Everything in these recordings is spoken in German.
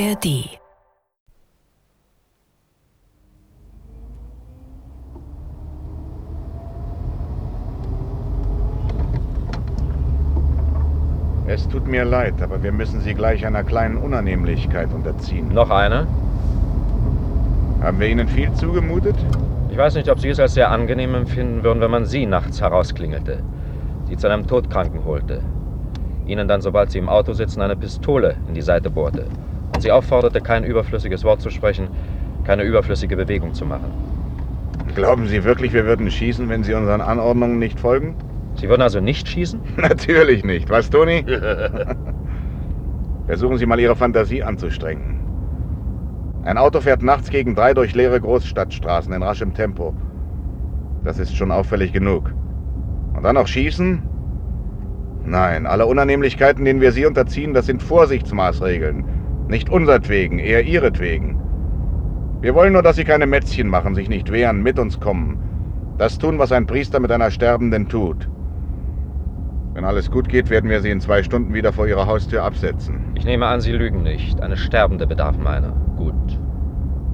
ARD. Es tut mir leid, aber wir müssen Sie gleich einer kleinen Unannehmlichkeit unterziehen. Noch eine? Haben wir Ihnen viel zugemutet? Ich weiß nicht, ob Sie es als sehr angenehm empfinden würden, wenn man Sie nachts herausklingelte, Sie zu einem Todkranken holte, Ihnen dann, sobald Sie im Auto sitzen, eine Pistole in die Seite bohrte Sie aufforderte, kein überflüssiges Wort zu sprechen, keine überflüssige Bewegung zu machen. Glauben Sie wirklich, wir würden schießen, wenn Sie unseren Anordnungen nicht folgen? Sie würden also nicht schießen? Natürlich nicht. Was, Toni? Versuchen Sie mal Ihre Fantasie anzustrengen. Ein Auto fährt nachts gegen drei durch leere Großstadtstraßen in raschem Tempo. Das ist schon auffällig genug. Und dann noch schießen? Nein, alle Unannehmlichkeiten, denen wir Sie unterziehen, das sind Vorsichtsmaßregeln. Nicht unsertwegen, eher Ihretwegen. Wir wollen nur, dass Sie keine Mätzchen machen, sich nicht wehren, mit uns kommen. Das tun, was ein Priester mit einer Sterbenden tut. Wenn alles gut geht, werden wir Sie in zwei Stunden wieder vor Ihrer Haustür absetzen. Ich nehme an, Sie lügen nicht. Eine Sterbende bedarf meiner. Gut.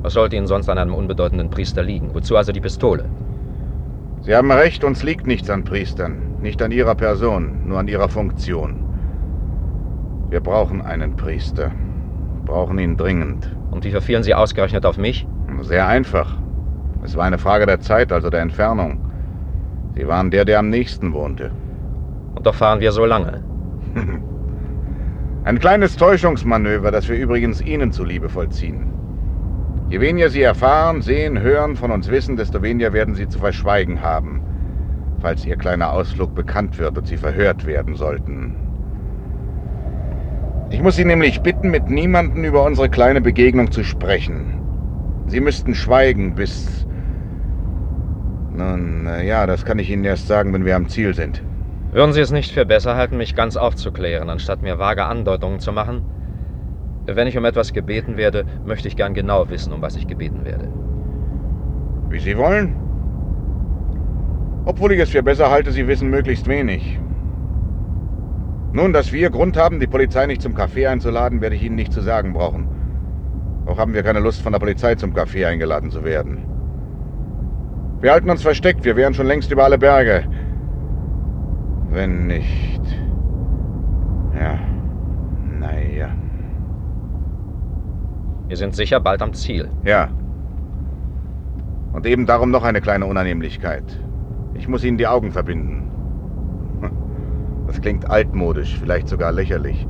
Was sollte Ihnen sonst an einem unbedeutenden Priester liegen? Wozu also die Pistole? Sie haben recht, uns liegt nichts an Priestern. Nicht an Ihrer Person, nur an Ihrer Funktion. Wir brauchen einen Priester. Brauchen ihn dringend. Und wie verfielen Sie ausgerechnet auf mich? Sehr einfach. Es war eine Frage der Zeit, also der Entfernung. Sie waren der, der am nächsten wohnte. Und doch fahren wir so lange. Ein kleines Täuschungsmanöver, das wir übrigens Ihnen zuliebe vollziehen. Je weniger Sie erfahren, sehen, hören, von uns wissen, desto weniger werden Sie zu verschweigen haben, falls Ihr kleiner Ausflug bekannt wird und Sie verhört werden sollten. Ich muss Sie nämlich bitten, mit niemandem über unsere kleine Begegnung zu sprechen. Sie müssten schweigen bis... Nun, äh, ja, das kann ich Ihnen erst sagen, wenn wir am Ziel sind. Würden Sie es nicht für besser halten, mich ganz aufzuklären, anstatt mir vage Andeutungen zu machen? Wenn ich um etwas gebeten werde, möchte ich gern genau wissen, um was ich gebeten werde. Wie Sie wollen. Obwohl ich es für besser halte, Sie wissen möglichst wenig. Nun, dass wir Grund haben, die Polizei nicht zum Café einzuladen, werde ich Ihnen nicht zu sagen brauchen. Auch haben wir keine Lust, von der Polizei zum Café eingeladen zu werden. Wir halten uns versteckt, wir wären schon längst über alle Berge. Wenn nicht. Ja. Naja. Wir sind sicher bald am Ziel. Ja. Und eben darum noch eine kleine Unannehmlichkeit. Ich muss Ihnen die Augen verbinden. Das klingt altmodisch, vielleicht sogar lächerlich.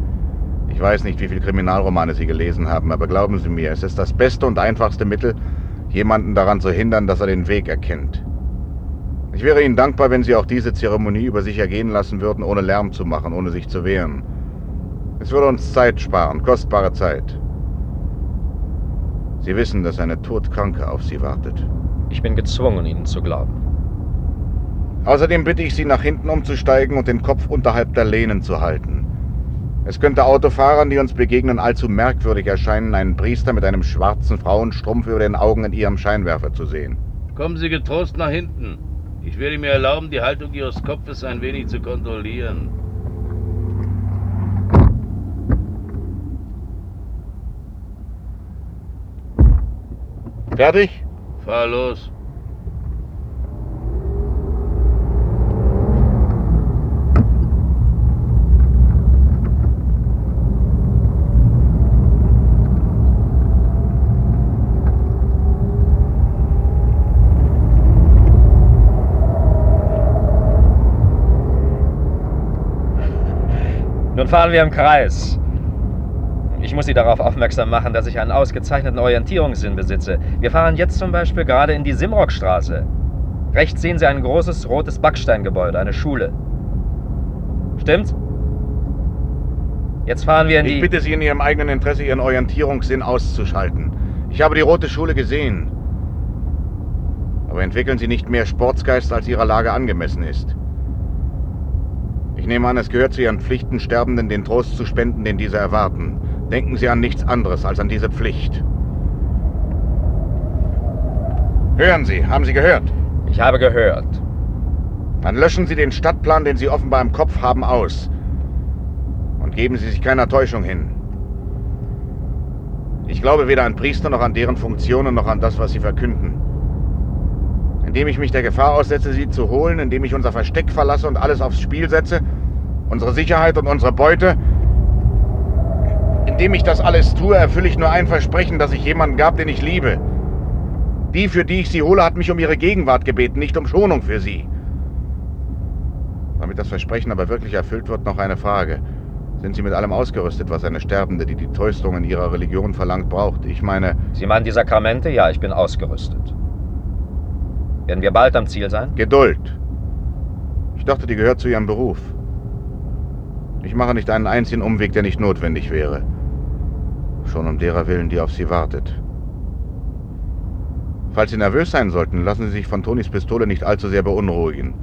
Ich weiß nicht, wie viele Kriminalromane Sie gelesen haben, aber glauben Sie mir, es ist das beste und einfachste Mittel, jemanden daran zu hindern, dass er den Weg erkennt. Ich wäre Ihnen dankbar, wenn Sie auch diese Zeremonie über sich ergehen lassen würden, ohne Lärm zu machen, ohne sich zu wehren. Es würde uns Zeit sparen, kostbare Zeit. Sie wissen, dass eine Todkranke auf Sie wartet. Ich bin gezwungen, Ihnen zu glauben. Außerdem bitte ich Sie, nach hinten umzusteigen und den Kopf unterhalb der Lehnen zu halten. Es könnte Autofahrern, die uns begegnen, allzu merkwürdig erscheinen, einen Priester mit einem schwarzen Frauenstrumpf über den Augen in ihrem Scheinwerfer zu sehen. Kommen Sie getrost nach hinten. Ich werde mir erlauben, die Haltung Ihres Kopfes ein wenig zu kontrollieren. Fertig? Fahr los. Nun fahren wir im Kreis. Ich muss Sie darauf aufmerksam machen, dass ich einen ausgezeichneten Orientierungssinn besitze. Wir fahren jetzt zum Beispiel gerade in die Simrockstraße. Rechts sehen Sie ein großes rotes Backsteingebäude, eine Schule. Stimmt's? Jetzt fahren wir in die... Ich bitte Sie in Ihrem eigenen Interesse, Ihren Orientierungssinn auszuschalten. Ich habe die Rote Schule gesehen. Aber entwickeln Sie nicht mehr Sportsgeist, als Ihrer Lage angemessen ist. Ich nehme an, es gehört zu Ihren Pflichten, Sterbenden den Trost zu spenden, den diese erwarten. Denken Sie an nichts anderes als an diese Pflicht. Hören Sie, haben Sie gehört? Ich habe gehört. Dann löschen Sie den Stadtplan, den Sie offenbar im Kopf haben, aus. Und geben Sie sich keiner Täuschung hin. Ich glaube weder an Priester noch an deren Funktionen noch an das, was sie verkünden. Indem ich mich der Gefahr aussetze, sie zu holen, indem ich unser Versteck verlasse und alles aufs Spiel setze, unsere Sicherheit und unsere Beute, indem ich das alles tue, erfülle ich nur ein Versprechen, dass ich jemanden gab, den ich liebe. Die, für die ich sie hole, hat mich um ihre Gegenwart gebeten, nicht um Schonung für sie. Damit das Versprechen aber wirklich erfüllt wird, noch eine Frage. Sind Sie mit allem ausgerüstet, was eine Sterbende, die die Tröstungen ihrer Religion verlangt, braucht? Ich meine... Sie meinen die Sakramente? Ja, ich bin ausgerüstet. Werden wir bald am Ziel sein? Geduld. Ich dachte, die gehört zu Ihrem Beruf. Ich mache nicht einen einzigen Umweg, der nicht notwendig wäre. Schon um derer willen, die auf Sie wartet. Falls Sie nervös sein sollten, lassen Sie sich von Tonys Pistole nicht allzu sehr beunruhigen.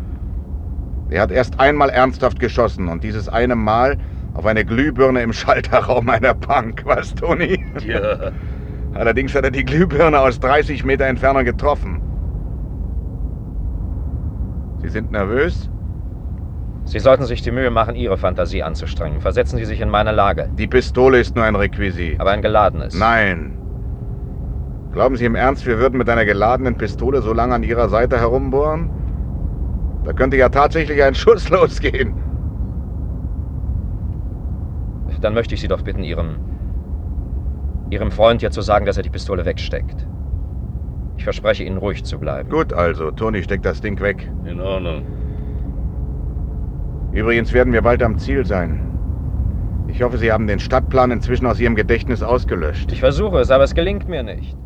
Er hat erst einmal ernsthaft geschossen und dieses eine Mal auf eine Glühbirne im Schalterraum einer Bank. Was, Toni? Ja. Allerdings hat er die Glühbirne aus 30 Meter Entfernung getroffen. Sie sind nervös? Sie sollten sich die Mühe machen, Ihre Fantasie anzustrengen. Versetzen Sie sich in meine Lage. Die Pistole ist nur ein Requisit. Aber ein geladenes. Nein. Glauben Sie im Ernst, wir würden mit einer geladenen Pistole so lange an Ihrer Seite herumbohren? Da könnte ja tatsächlich ein Schuss losgehen. Dann möchte ich Sie doch bitten, Ihrem. Ihrem Freund hier zu sagen, dass er die Pistole wegsteckt. Ich verspreche Ihnen, ruhig zu bleiben. Gut also, Toni steckt das Ding weg. In Ordnung. Übrigens werden wir bald am Ziel sein. Ich hoffe, Sie haben den Stadtplan inzwischen aus Ihrem Gedächtnis ausgelöscht. Ich versuche es, aber es gelingt mir nicht.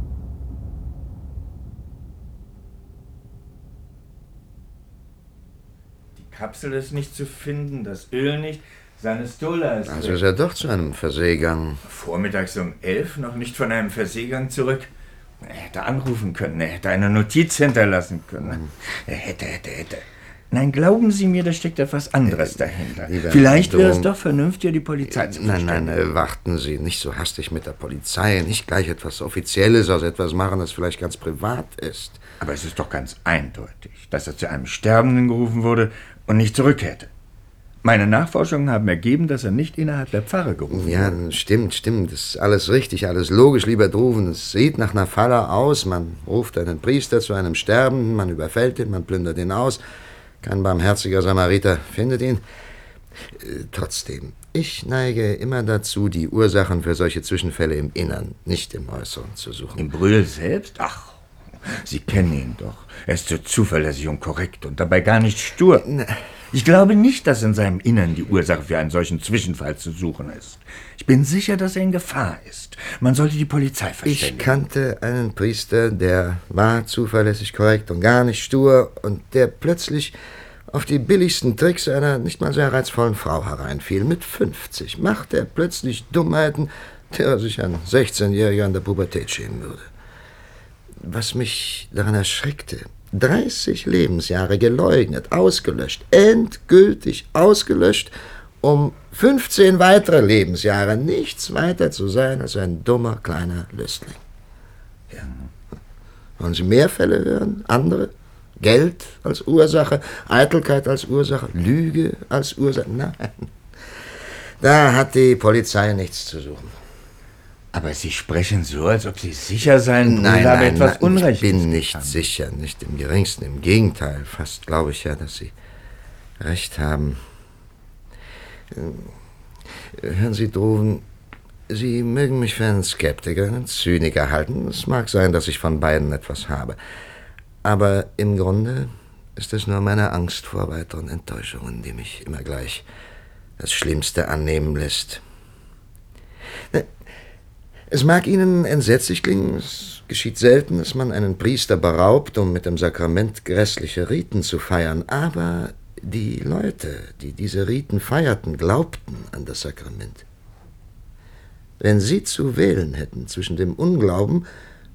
Die Kapsel ist nicht zu finden, das Öl nicht. Seine Stola ist. Also ist er doch zu einem Verseegang. Vormittags um elf noch nicht von einem Verseegang zurück. Er hätte anrufen können, er hätte eine Notiz hinterlassen können. Er hätte, hätte, hätte. Nein, glauben Sie mir, da steckt etwas anderes dahinter. lieber Vielleicht wäre es doch vernünftiger, die Polizei zu Nein, nein, äh, warten Sie, nicht so hastig mit der Polizei. Nicht gleich etwas Offizielles aus etwas machen, das vielleicht ganz privat ist. Aber es ist doch ganz eindeutig, dass er zu einem Sterbenden gerufen wurde und nicht zurückkehrte. Meine Nachforschungen haben ergeben, dass er nicht innerhalb der Pfarre gerufen Ja, wurde. stimmt, stimmt. Das ist alles richtig, alles logisch, lieber Druven. Es sieht nach einer Falle aus. Man ruft einen Priester zu einem Sterbenden, man überfällt ihn, man plündert ihn aus. Kein barmherziger Samariter findet ihn. Äh, Trotzdem, ich neige immer dazu, die Ursachen für solche Zwischenfälle im Innern, nicht im Äußeren zu suchen. Im Brühl selbst? Ach, Sie kennen ihn doch. Er ist so zuverlässig und korrekt und dabei gar nicht stur. Ich glaube nicht, dass in seinem Innern die Ursache für einen solchen Zwischenfall zu suchen ist. Ich bin sicher, dass er in Gefahr ist. Man sollte die Polizei Ich verständigen. kannte einen Priester, der war zuverlässig korrekt und gar nicht stur und der plötzlich auf die billigsten Tricks einer nicht mal sehr reizvollen Frau hereinfiel. Mit 50 machte er plötzlich Dummheiten, der sich ein 16-Jähriger in der Pubertät schämen würde. Was mich daran erschreckte, 30 Lebensjahre geleugnet, ausgelöscht, endgültig ausgelöscht, um 15 weitere Lebensjahre nichts weiter zu sein als ein dummer kleiner Lüstling. Ja. Wollen Sie mehr Fälle hören? Andere? Geld als Ursache, Eitelkeit als Ursache, Lüge als Ursache? Nein. Da hat die Polizei nichts zu suchen. Aber Sie sprechen so, als ob Sie sicher seien, Nein, habe nein, etwas nein, Unrechtes ich bin nicht getan. sicher, nicht im geringsten. Im Gegenteil, fast glaube ich ja, dass Sie recht haben. Äh, Hören Sie, Droven, Sie mögen mich für einen Skeptiker, einen Zyniker halten. Es mag sein, dass ich von beiden etwas habe. Aber im Grunde ist es nur meine Angst vor weiteren Enttäuschungen, die mich immer gleich das Schlimmste annehmen lässt. Es mag Ihnen entsetzlich klingen, es geschieht selten, dass man einen Priester beraubt, um mit dem Sakrament grässliche Riten zu feiern, aber die Leute, die diese Riten feierten, glaubten an das Sakrament. Wenn Sie zu wählen hätten zwischen dem Unglauben,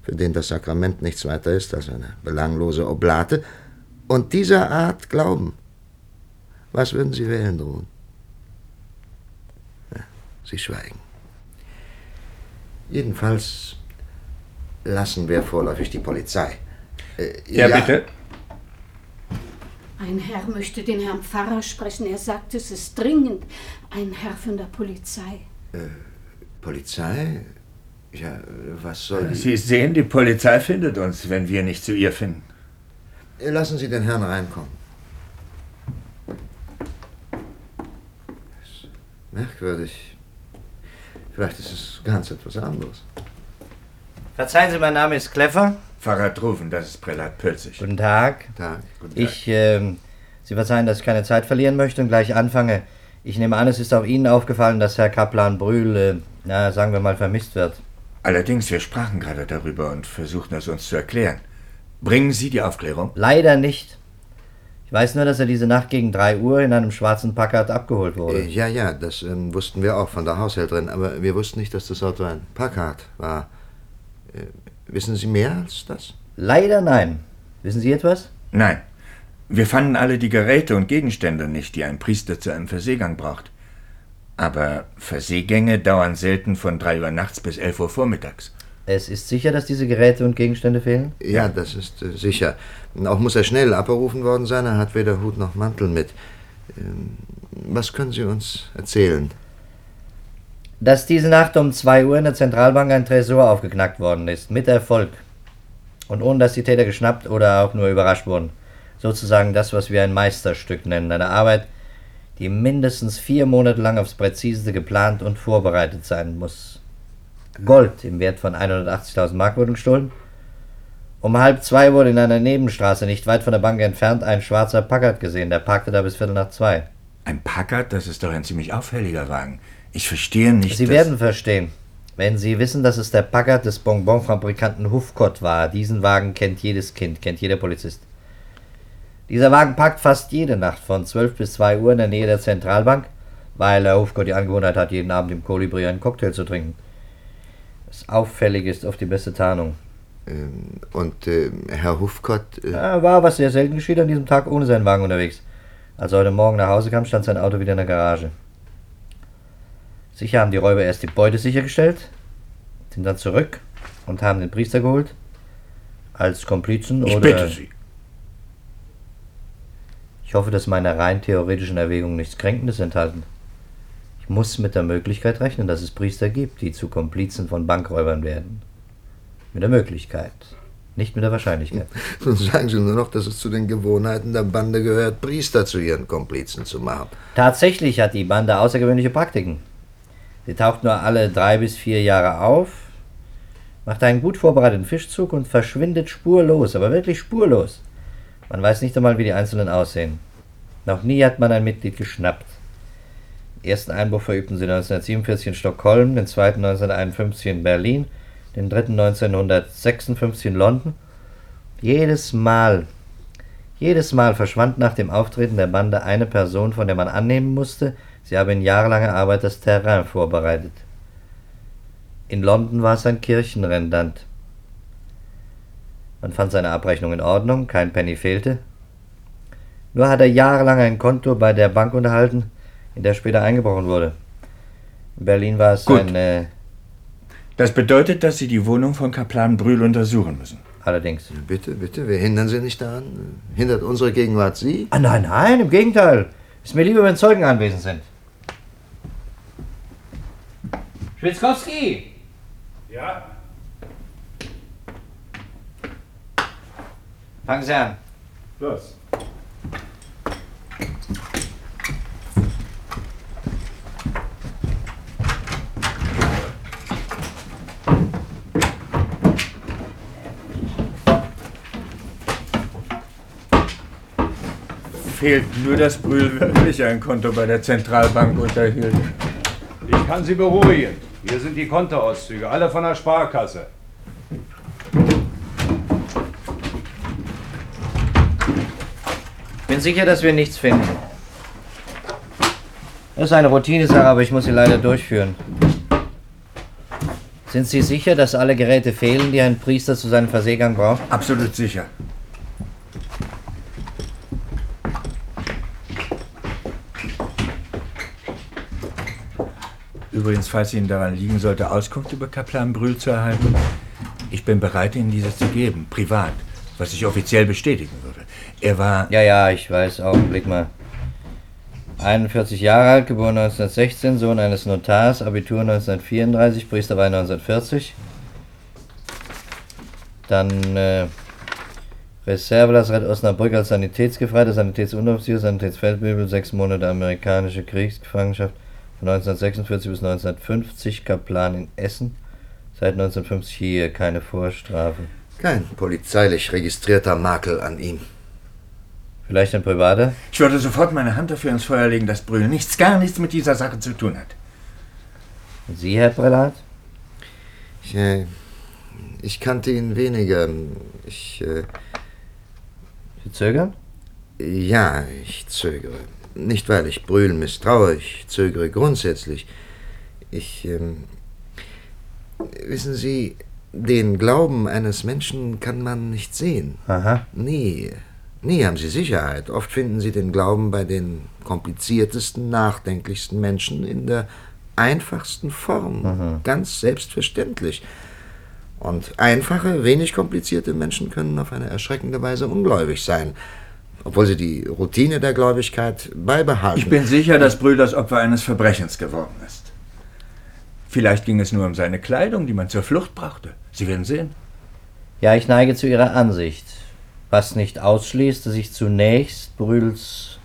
für den das Sakrament nichts weiter ist als eine belanglose Oblate, und dieser Art Glauben, was würden Sie wählen, Drohn? Ja, Sie schweigen. Jedenfalls lassen wir vorläufig die Polizei. Äh, Ja, bitte. Ein Herr möchte den Herrn Pfarrer sprechen. Er sagt, es ist dringend. Ein Herr von der Polizei. Polizei? Ja, was soll die... Sie sehen, die Polizei findet uns, wenn wir nicht zu ihr finden. Lassen Sie den Herrn reinkommen. Merkwürdig. Vielleicht ist es ganz etwas anderes. Verzeihen Sie, mein Name ist Kleffer. Pfarrer Trufen, das ist Prälat Pölzig. Guten Tag. Tag. Guten Tag. Ich, ähm, Sie verzeihen, dass ich keine Zeit verlieren möchte und gleich anfange. Ich nehme an, es ist auch Ihnen aufgefallen, dass Herr Kaplan Brühl, äh, na, sagen wir mal, vermisst wird. Allerdings, wir sprachen gerade darüber und versuchten es uns zu erklären. Bringen Sie die Aufklärung? Leider nicht. Ich weiß nur, dass er diese Nacht gegen 3 Uhr in einem schwarzen Packard abgeholt wurde. Äh, ja, ja, das ähm, wussten wir auch von der Haushälterin, aber wir wussten nicht, dass das Auto ein Packard war. Äh, wissen Sie mehr als das? Leider nein. Wissen Sie etwas? Nein. Wir fanden alle die Geräte und Gegenstände nicht, die ein Priester zu einem Verseegang braucht. Aber Verseegänge dauern selten von 3 Uhr nachts bis 11 Uhr vormittags. Es ist sicher, dass diese Geräte und Gegenstände fehlen? Ja, das ist äh, sicher. Auch muss er schnell abberufen worden sein, er hat weder Hut noch Mantel mit. Ähm, was können Sie uns erzählen? Dass diese Nacht um 2 Uhr in der Zentralbank ein Tresor aufgeknackt worden ist, mit Erfolg. Und ohne dass die Täter geschnappt oder auch nur überrascht wurden. Sozusagen das, was wir ein Meisterstück nennen. Eine Arbeit, die mindestens vier Monate lang aufs Präziseste geplant und vorbereitet sein muss. Gold im Wert von 180.000 Mark wurde gestohlen. Um halb zwei wurde in einer Nebenstraße nicht weit von der Bank entfernt ein schwarzer Packard gesehen. Der parkte da bis Viertel nach zwei. Ein Packard, das ist doch ein ziemlich auffälliger Wagen. Ich verstehe nicht. Sie werden verstehen, wenn Sie wissen, dass es der Packard des Bonbonfabrikanten Hufkott war. Diesen Wagen kennt jedes Kind, kennt jeder Polizist. Dieser Wagen parkt fast jede Nacht von 12 bis 2 Uhr in der Nähe der Zentralbank, weil Herr Hufkott die Angewohnheit hat, jeden Abend im Kolibri einen Cocktail zu trinken. Das Auffällige ist oft die beste Tarnung. Ähm, und äh, Herr Hufkott. Äh, Er war, was sehr selten geschieht, an diesem Tag ohne seinen Wagen unterwegs. Als er heute Morgen nach Hause kam, stand sein Auto wieder in der Garage. Sicher haben die Räuber erst die Beute sichergestellt, sind dann zurück und haben den Priester geholt. Als Komplizen Ich oder. bitte Sie. Ich hoffe, dass meine rein theoretischen Erwägungen nichts Kränkendes enthalten. Ich muss mit der Möglichkeit rechnen, dass es Priester gibt, die zu Komplizen von Bankräubern werden. Mit der Möglichkeit, nicht mit der Wahrscheinlichkeit. Nun sagen Sie nur noch, dass es zu den Gewohnheiten der Bande gehört, Priester zu ihren Komplizen zu machen. Tatsächlich hat die Bande außergewöhnliche Praktiken. Sie taucht nur alle drei bis vier Jahre auf, macht einen gut vorbereiteten Fischzug und verschwindet spurlos, aber wirklich spurlos. Man weiß nicht einmal, wie die Einzelnen aussehen. Noch nie hat man ein Mitglied geschnappt. Ersten Einbruch verübten sie 1947 in Stockholm, den zweiten 1951 in Berlin, den dritten 1956 in London. Jedes Mal, jedes Mal verschwand nach dem Auftreten der Bande eine Person, von der man annehmen musste, sie habe in jahrelanger Arbeit das Terrain vorbereitet. In London war es ein Kirchenrendant. Man fand seine Abrechnung in Ordnung, kein Penny fehlte. Nur hat er jahrelang ein Konto bei der Bank unterhalten, in der später eingebrochen wurde. In Berlin war es Gut. ein, äh, Das bedeutet, dass Sie die Wohnung von Kaplan Brühl untersuchen müssen. allerdings. Bitte, bitte, wir hindern Sie nicht daran. Hindert unsere Gegenwart Sie? Ah, nein, nein, im Gegenteil. Ist mir lieber, wenn Zeugen anwesend sind. Schwitzkowski! Ja? Fangen Sie an. Los. Fehlt nur, dass Brühl wirklich ein Konto bei der Zentralbank unterhielt. Ich kann Sie beruhigen. Hier sind die Kontoauszüge, alle von der Sparkasse. Bin sicher, dass wir nichts finden. Das ist eine Routinesache, aber ich muss sie leider durchführen. Sind Sie sicher, dass alle Geräte fehlen, die ein Priester zu seinem Verseegang braucht? Absolut sicher. Übrigens, falls Ihnen daran liegen sollte, Auskunft über Kaplan Brühl zu erhalten, ich bin bereit, Ihnen diese zu geben, privat, was ich offiziell bestätigen würde. Er war. Ja, ja, ich weiß. Augenblick mal. 41 Jahre alt, geboren 1916, Sohn eines Notars, Abitur 1934, Priesterweihe 1940. Dann äh, Reservelazarett Osnabrück als Sanitätsgefreiter, Sanitätsunteroffizier, Sanitätsfeldwebel, sechs Monate amerikanische Kriegsgefangenschaft von 1946 bis 1950, Kaplan in Essen. Seit 1950 hier keine Vorstrafe. Kein polizeilich registrierter Makel an ihm. Vielleicht ein privater? Ich würde sofort meine Hand dafür ins Feuer legen, dass Brühl nichts, gar nichts mit dieser Sache zu tun hat. Und Sie, Herr Prälat? Ich, äh, ich kannte ihn weniger. Ich. Äh, Sie zögern? Ja, ich zögere. Nicht, weil ich Brühl misstraue, ich zögere grundsätzlich. Ich. Ähm, wissen Sie, den Glauben eines Menschen kann man nicht sehen. Aha. Nie. Nie haben Sie Sicherheit. Oft finden Sie den Glauben bei den kompliziertesten, nachdenklichsten Menschen in der einfachsten Form. Ganz selbstverständlich. Und einfache, wenig komplizierte Menschen können auf eine erschreckende Weise ungläubig sein, obwohl sie die Routine der Gläubigkeit beibehalten. Ich bin sicher, dass Brühl das Opfer eines Verbrechens geworden ist. Vielleicht ging es nur um seine Kleidung, die man zur Flucht brauchte. Sie werden sehen. Ja, ich neige zu Ihrer Ansicht. Was nicht ausschließt, dass ich zunächst Brühls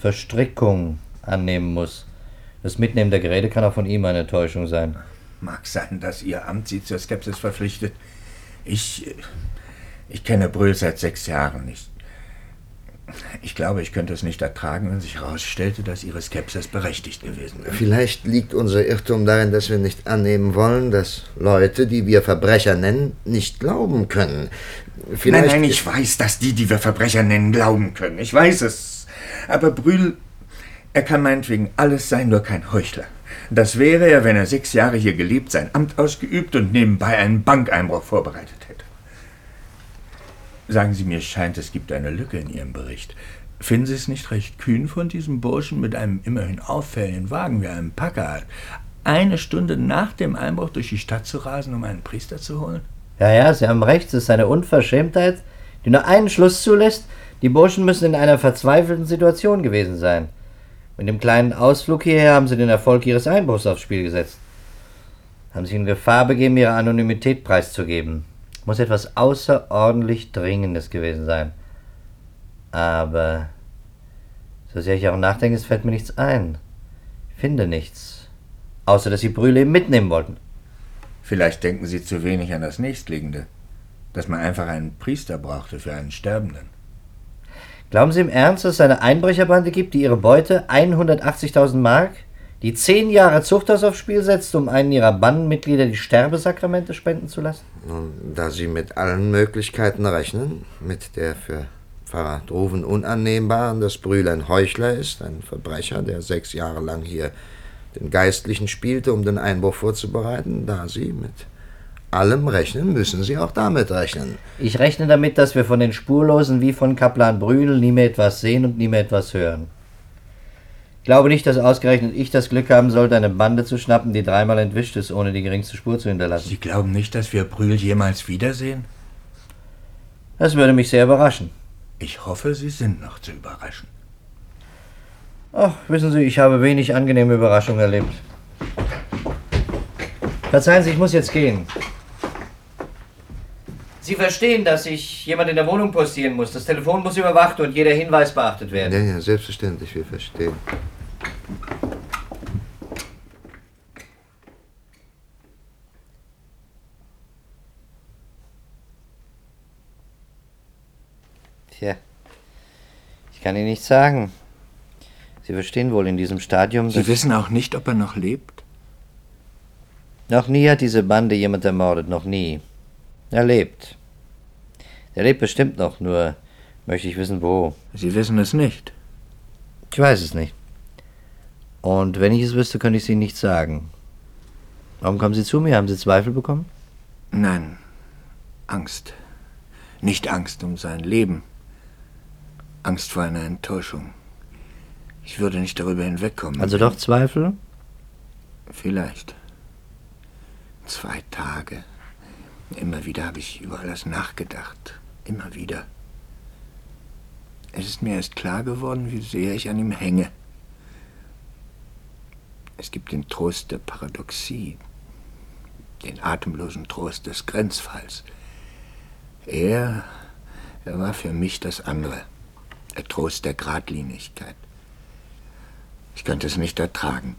Verstrickung annehmen muss. Das Mitnehmen der Geräte kann auch von ihm eine Täuschung sein. Mag sein, dass Ihr Amt Sie zur Skepsis verpflichtet. Ich. Ich kenne Brühl seit sechs Jahren nicht. Ich glaube, ich könnte es nicht ertragen, wenn sich herausstellte, dass Ihre Skepsis berechtigt gewesen wäre. Vielleicht liegt unser Irrtum darin, dass wir nicht annehmen wollen, dass Leute, die wir Verbrecher nennen, nicht glauben können. Vielleicht nein, nein, ich weiß, dass die, die wir Verbrecher nennen, glauben können. Ich weiß es. Aber Brühl, er kann meinetwegen alles sein, nur kein Heuchler. Das wäre er, wenn er sechs Jahre hier gelebt, sein Amt ausgeübt und nebenbei einen Bankeinbruch vorbereitet. Sagen Sie mir, scheint, es gibt eine Lücke in Ihrem Bericht. Finden Sie es nicht recht kühn von diesem Burschen mit einem immerhin auffälligen Wagen wie einem Packard, eine Stunde nach dem Einbruch durch die Stadt zu rasen, um einen Priester zu holen? Ja, ja, Sie haben recht, es ist eine Unverschämtheit, die nur einen Schluss zulässt. Die Burschen müssen in einer verzweifelten Situation gewesen sein. Mit dem kleinen Ausflug hierher haben sie den Erfolg ihres Einbruchs aufs Spiel gesetzt. Haben sich in Gefahr begeben, ihre Anonymität preiszugeben. Muss etwas außerordentlich Dringendes gewesen sein. Aber so sehr ich auch nachdenke, es fällt mir nichts ein. Ich finde nichts. Außer dass sie Brühle eben mitnehmen wollten. Vielleicht denken Sie zu wenig an das Nächstliegende. Dass man einfach einen Priester brauchte für einen Sterbenden. Glauben Sie im Ernst, dass es eine Einbrecherbande gibt, die ihre Beute 180.000 Mark, die zehn Jahre Zuchthaus aufs Spiel setzt, um einen ihrer Bandenmitglieder die Sterbesakramente spenden zu lassen? Nun, da Sie mit allen Möglichkeiten rechnen, mit der für Pfarrer Droven unannehmbaren, dass Brühl ein Heuchler ist, ein Verbrecher, der sechs Jahre lang hier den Geistlichen spielte, um den Einbruch vorzubereiten, da Sie mit allem rechnen, müssen Sie auch damit rechnen. Ich rechne damit, dass wir von den Spurlosen wie von Kaplan Brühl nie mehr etwas sehen und nie mehr etwas hören. Ich glaube nicht, dass ausgerechnet ich das Glück haben sollte, eine Bande zu schnappen, die dreimal entwischt ist, ohne die geringste Spur zu hinterlassen. Sie glauben nicht, dass wir Brühl jemals wiedersehen? Das würde mich sehr überraschen. Ich hoffe, Sie sind noch zu überraschen. Ach, wissen Sie, ich habe wenig angenehme Überraschungen erlebt. Verzeihen Sie, ich muss jetzt gehen. Sie verstehen, dass ich jemand in der Wohnung postieren muss. Das Telefon muss überwacht und jeder Hinweis beachtet werden. Ja, ja, selbstverständlich, wir verstehen. Tja, ich kann Ihnen nichts sagen. Sie verstehen wohl in diesem Stadium, Sie wissen auch nicht, ob er noch lebt? Noch nie hat diese Bande jemand ermordet, noch nie. Er lebt. Er lebt bestimmt noch, nur möchte ich wissen, wo. Sie wissen es nicht. Ich weiß es nicht. Und wenn ich es wüsste, könnte ich es Ihnen nicht sagen. Warum kommen Sie zu mir? Haben Sie Zweifel bekommen? Nein, Angst. Nicht Angst um sein Leben. Angst vor einer Enttäuschung. Ich würde nicht darüber hinwegkommen. Also doch Zweifel? Vielleicht. Zwei Tage. Immer wieder habe ich über alles nachgedacht. Immer wieder. Es ist mir erst klar geworden, wie sehr ich an ihm hänge. Es gibt den Trost der Paradoxie, den atemlosen Trost des Grenzfalls. Er, er war für mich das andere, der Trost der Gradlinigkeit. Ich könnte es nicht ertragen.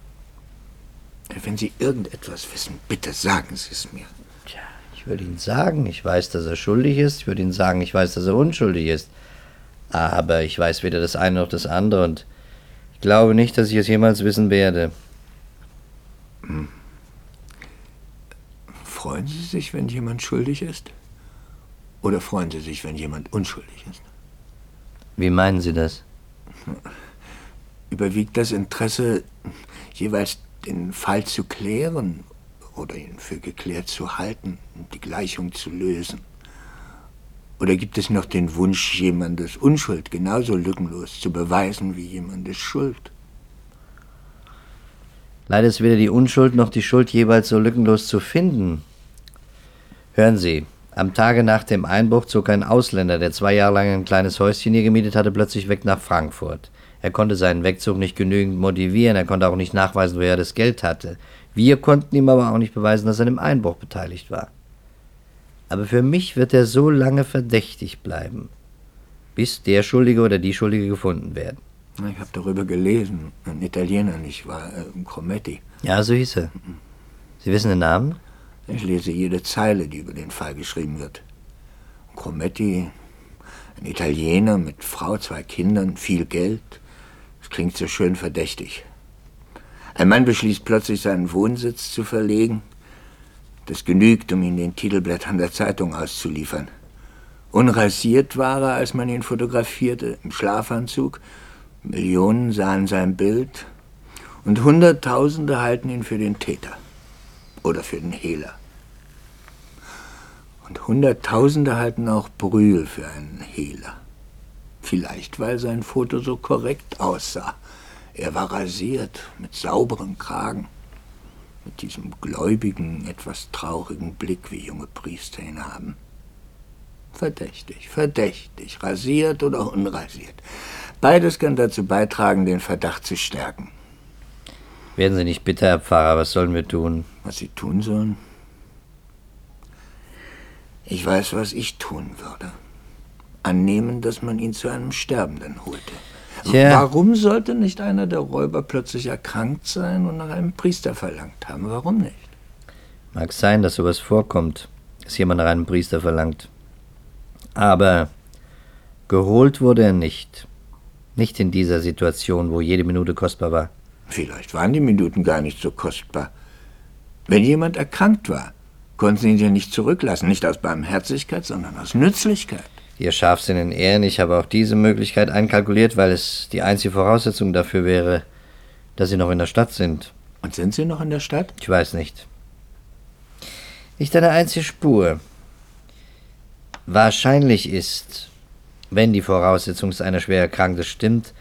Wenn Sie irgendetwas wissen, bitte sagen Sie es mir. Tja, ich würde Ihnen sagen, ich weiß, dass er schuldig ist. Ich würde Ihnen sagen, ich weiß, dass er unschuldig ist. Aber ich weiß weder das eine noch das andere und ich glaube nicht, dass ich es jemals wissen werde. Hm. Freuen Sie sich, wenn jemand schuldig ist? Oder freuen Sie sich, wenn jemand unschuldig ist? Wie meinen Sie das? Überwiegt das Interesse, jeweils den Fall zu klären oder ihn für geklärt zu halten und die Gleichung zu lösen? Oder gibt es noch den Wunsch, jemandes Unschuld genauso lückenlos zu beweisen wie jemandes Schuld? Leider ist weder die Unschuld noch die Schuld jeweils so lückenlos zu finden. Hören Sie, am Tage nach dem Einbruch zog ein Ausländer, der zwei Jahre lang ein kleines Häuschen hier gemietet hatte, plötzlich weg nach Frankfurt. Er konnte seinen Wegzug nicht genügend motivieren, er konnte auch nicht nachweisen, woher er das Geld hatte. Wir konnten ihm aber auch nicht beweisen, dass er im Einbruch beteiligt war. Aber für mich wird er so lange verdächtig bleiben, bis der Schuldige oder die Schuldige gefunden werden. Ich habe darüber gelesen. Ein Italiener, nicht wahr? Äh, Crometti. Ja, so hieß er. Sie wissen den Namen? Ich lese jede Zeile, die über den Fall geschrieben wird. Crometti, ein Italiener mit Frau, zwei Kindern, viel Geld. Das klingt so schön verdächtig. Ein Mann beschließt plötzlich, seinen Wohnsitz zu verlegen. Das genügt, um ihn den Titelblättern der Zeitung auszuliefern. Unrasiert war er, als man ihn fotografierte, im Schlafanzug Millionen sahen sein Bild und Hunderttausende halten ihn für den Täter oder für den Hehler. Und Hunderttausende halten auch Brühl für einen Hehler. Vielleicht, weil sein Foto so korrekt aussah. Er war rasiert, mit sauberem Kragen, mit diesem gläubigen, etwas traurigen Blick, wie junge Priester ihn haben. Verdächtig, verdächtig, rasiert oder unrasiert. Beides kann dazu beitragen, den Verdacht zu stärken. Werden Sie nicht bitter, Herr Pfarrer, was sollen wir tun? Was Sie tun sollen? Ich weiß, was ich tun würde. Annehmen, dass man ihn zu einem Sterbenden holte. Tja. Warum sollte nicht einer der Räuber plötzlich erkrankt sein und nach einem Priester verlangt haben? Warum nicht? Mag sein, dass sowas vorkommt, dass jemand nach einem Priester verlangt. Aber geholt wurde er nicht. Nicht in dieser Situation, wo jede Minute kostbar war. Vielleicht waren die Minuten gar nicht so kostbar. Wenn jemand erkrankt war, konnten sie ihn ja nicht zurücklassen, nicht aus Barmherzigkeit, sondern aus Nützlichkeit. Ihr Scharfsinn in Ehren, ich habe auch diese Möglichkeit einkalkuliert, weil es die einzige Voraussetzung dafür wäre, dass Sie noch in der Stadt sind. Und sind Sie noch in der Stadt? Ich weiß nicht. Nicht eine einzige Spur. Wahrscheinlich ist, wenn die Voraussetzung einer schwer Erkrankten stimmt,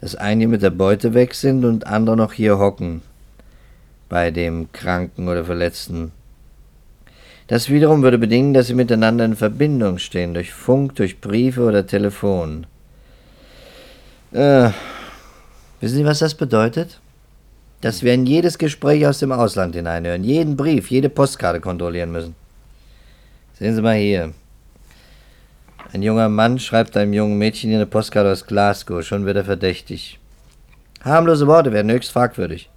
dass einige mit der Beute weg sind und andere noch hier hocken, bei dem Kranken oder Verletzten. Das wiederum würde bedingen, dass sie miteinander in Verbindung stehen, durch Funk, durch Briefe oder Telefon. Äh, wissen Sie, was das bedeutet? Dass wir in jedes Gespräch aus dem Ausland hineinhören, jeden Brief, jede Postkarte kontrollieren müssen. Sehen Sie mal hier. Ein junger Mann schreibt einem jungen Mädchen eine Postkarte aus Glasgow, schon wird er verdächtig. Harmlose Worte werden höchst fragwürdig.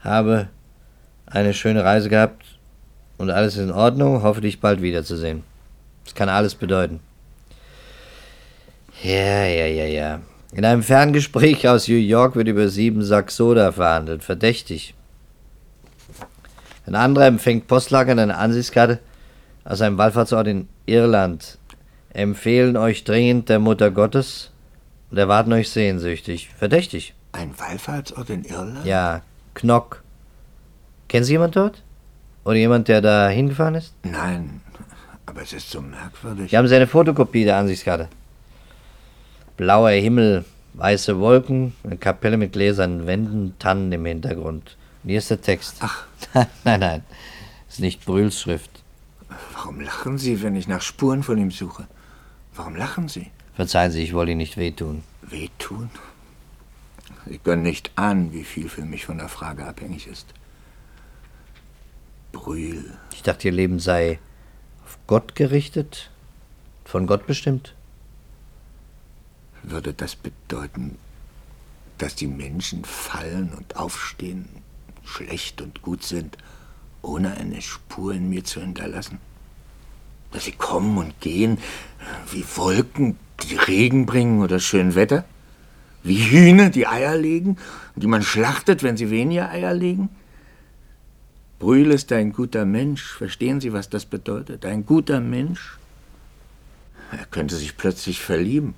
Habe eine schöne Reise gehabt und alles ist in Ordnung, hoffe dich bald wiederzusehen. Das kann alles bedeuten. Ja, ja, ja, ja. In einem Ferngespräch aus New York wird über sieben Sack Soda verhandelt. Verdächtig. Ein anderer empfängt Postlager eine Ansichtskarte aus einem Wallfahrtsort in Irland empfehlen euch dringend der Mutter Gottes und erwarten euch sehnsüchtig. Verdächtig. Ein Wallfahrtsort in Irland? Ja, Knock. Kennen Sie jemand dort? Oder jemand, der da hingefahren ist? Nein, aber es ist so merkwürdig. Wir haben Sie eine Fotokopie der Ansichtskarte. Blauer Himmel, weiße Wolken, eine Kapelle mit gläsernen Wänden, Tannen im Hintergrund. Und hier ist der Text. Ach. nein, nein, ist nicht Brühls Schrift. Warum lachen Sie, wenn ich nach Spuren von ihm suche? Warum lachen Sie? Verzeihen Sie, ich wollte Ihnen nicht wehtun. Wehtun? Sie können nicht ahnen, wie viel für mich von der Frage abhängig ist. Brühl. Ich dachte, Ihr Leben sei auf Gott gerichtet, von Gott bestimmt. Würde das bedeuten, dass die Menschen fallen und aufstehen, schlecht und gut sind, ohne eine Spur in mir zu hinterlassen? Sie kommen und gehen wie Wolken, die Regen bringen oder schön Wetter? Wie Hühner, die Eier legen und die man schlachtet, wenn sie weniger Eier legen? Brühl ist ein guter Mensch. Verstehen Sie, was das bedeutet? Ein guter Mensch. Er könnte sich plötzlich verlieben.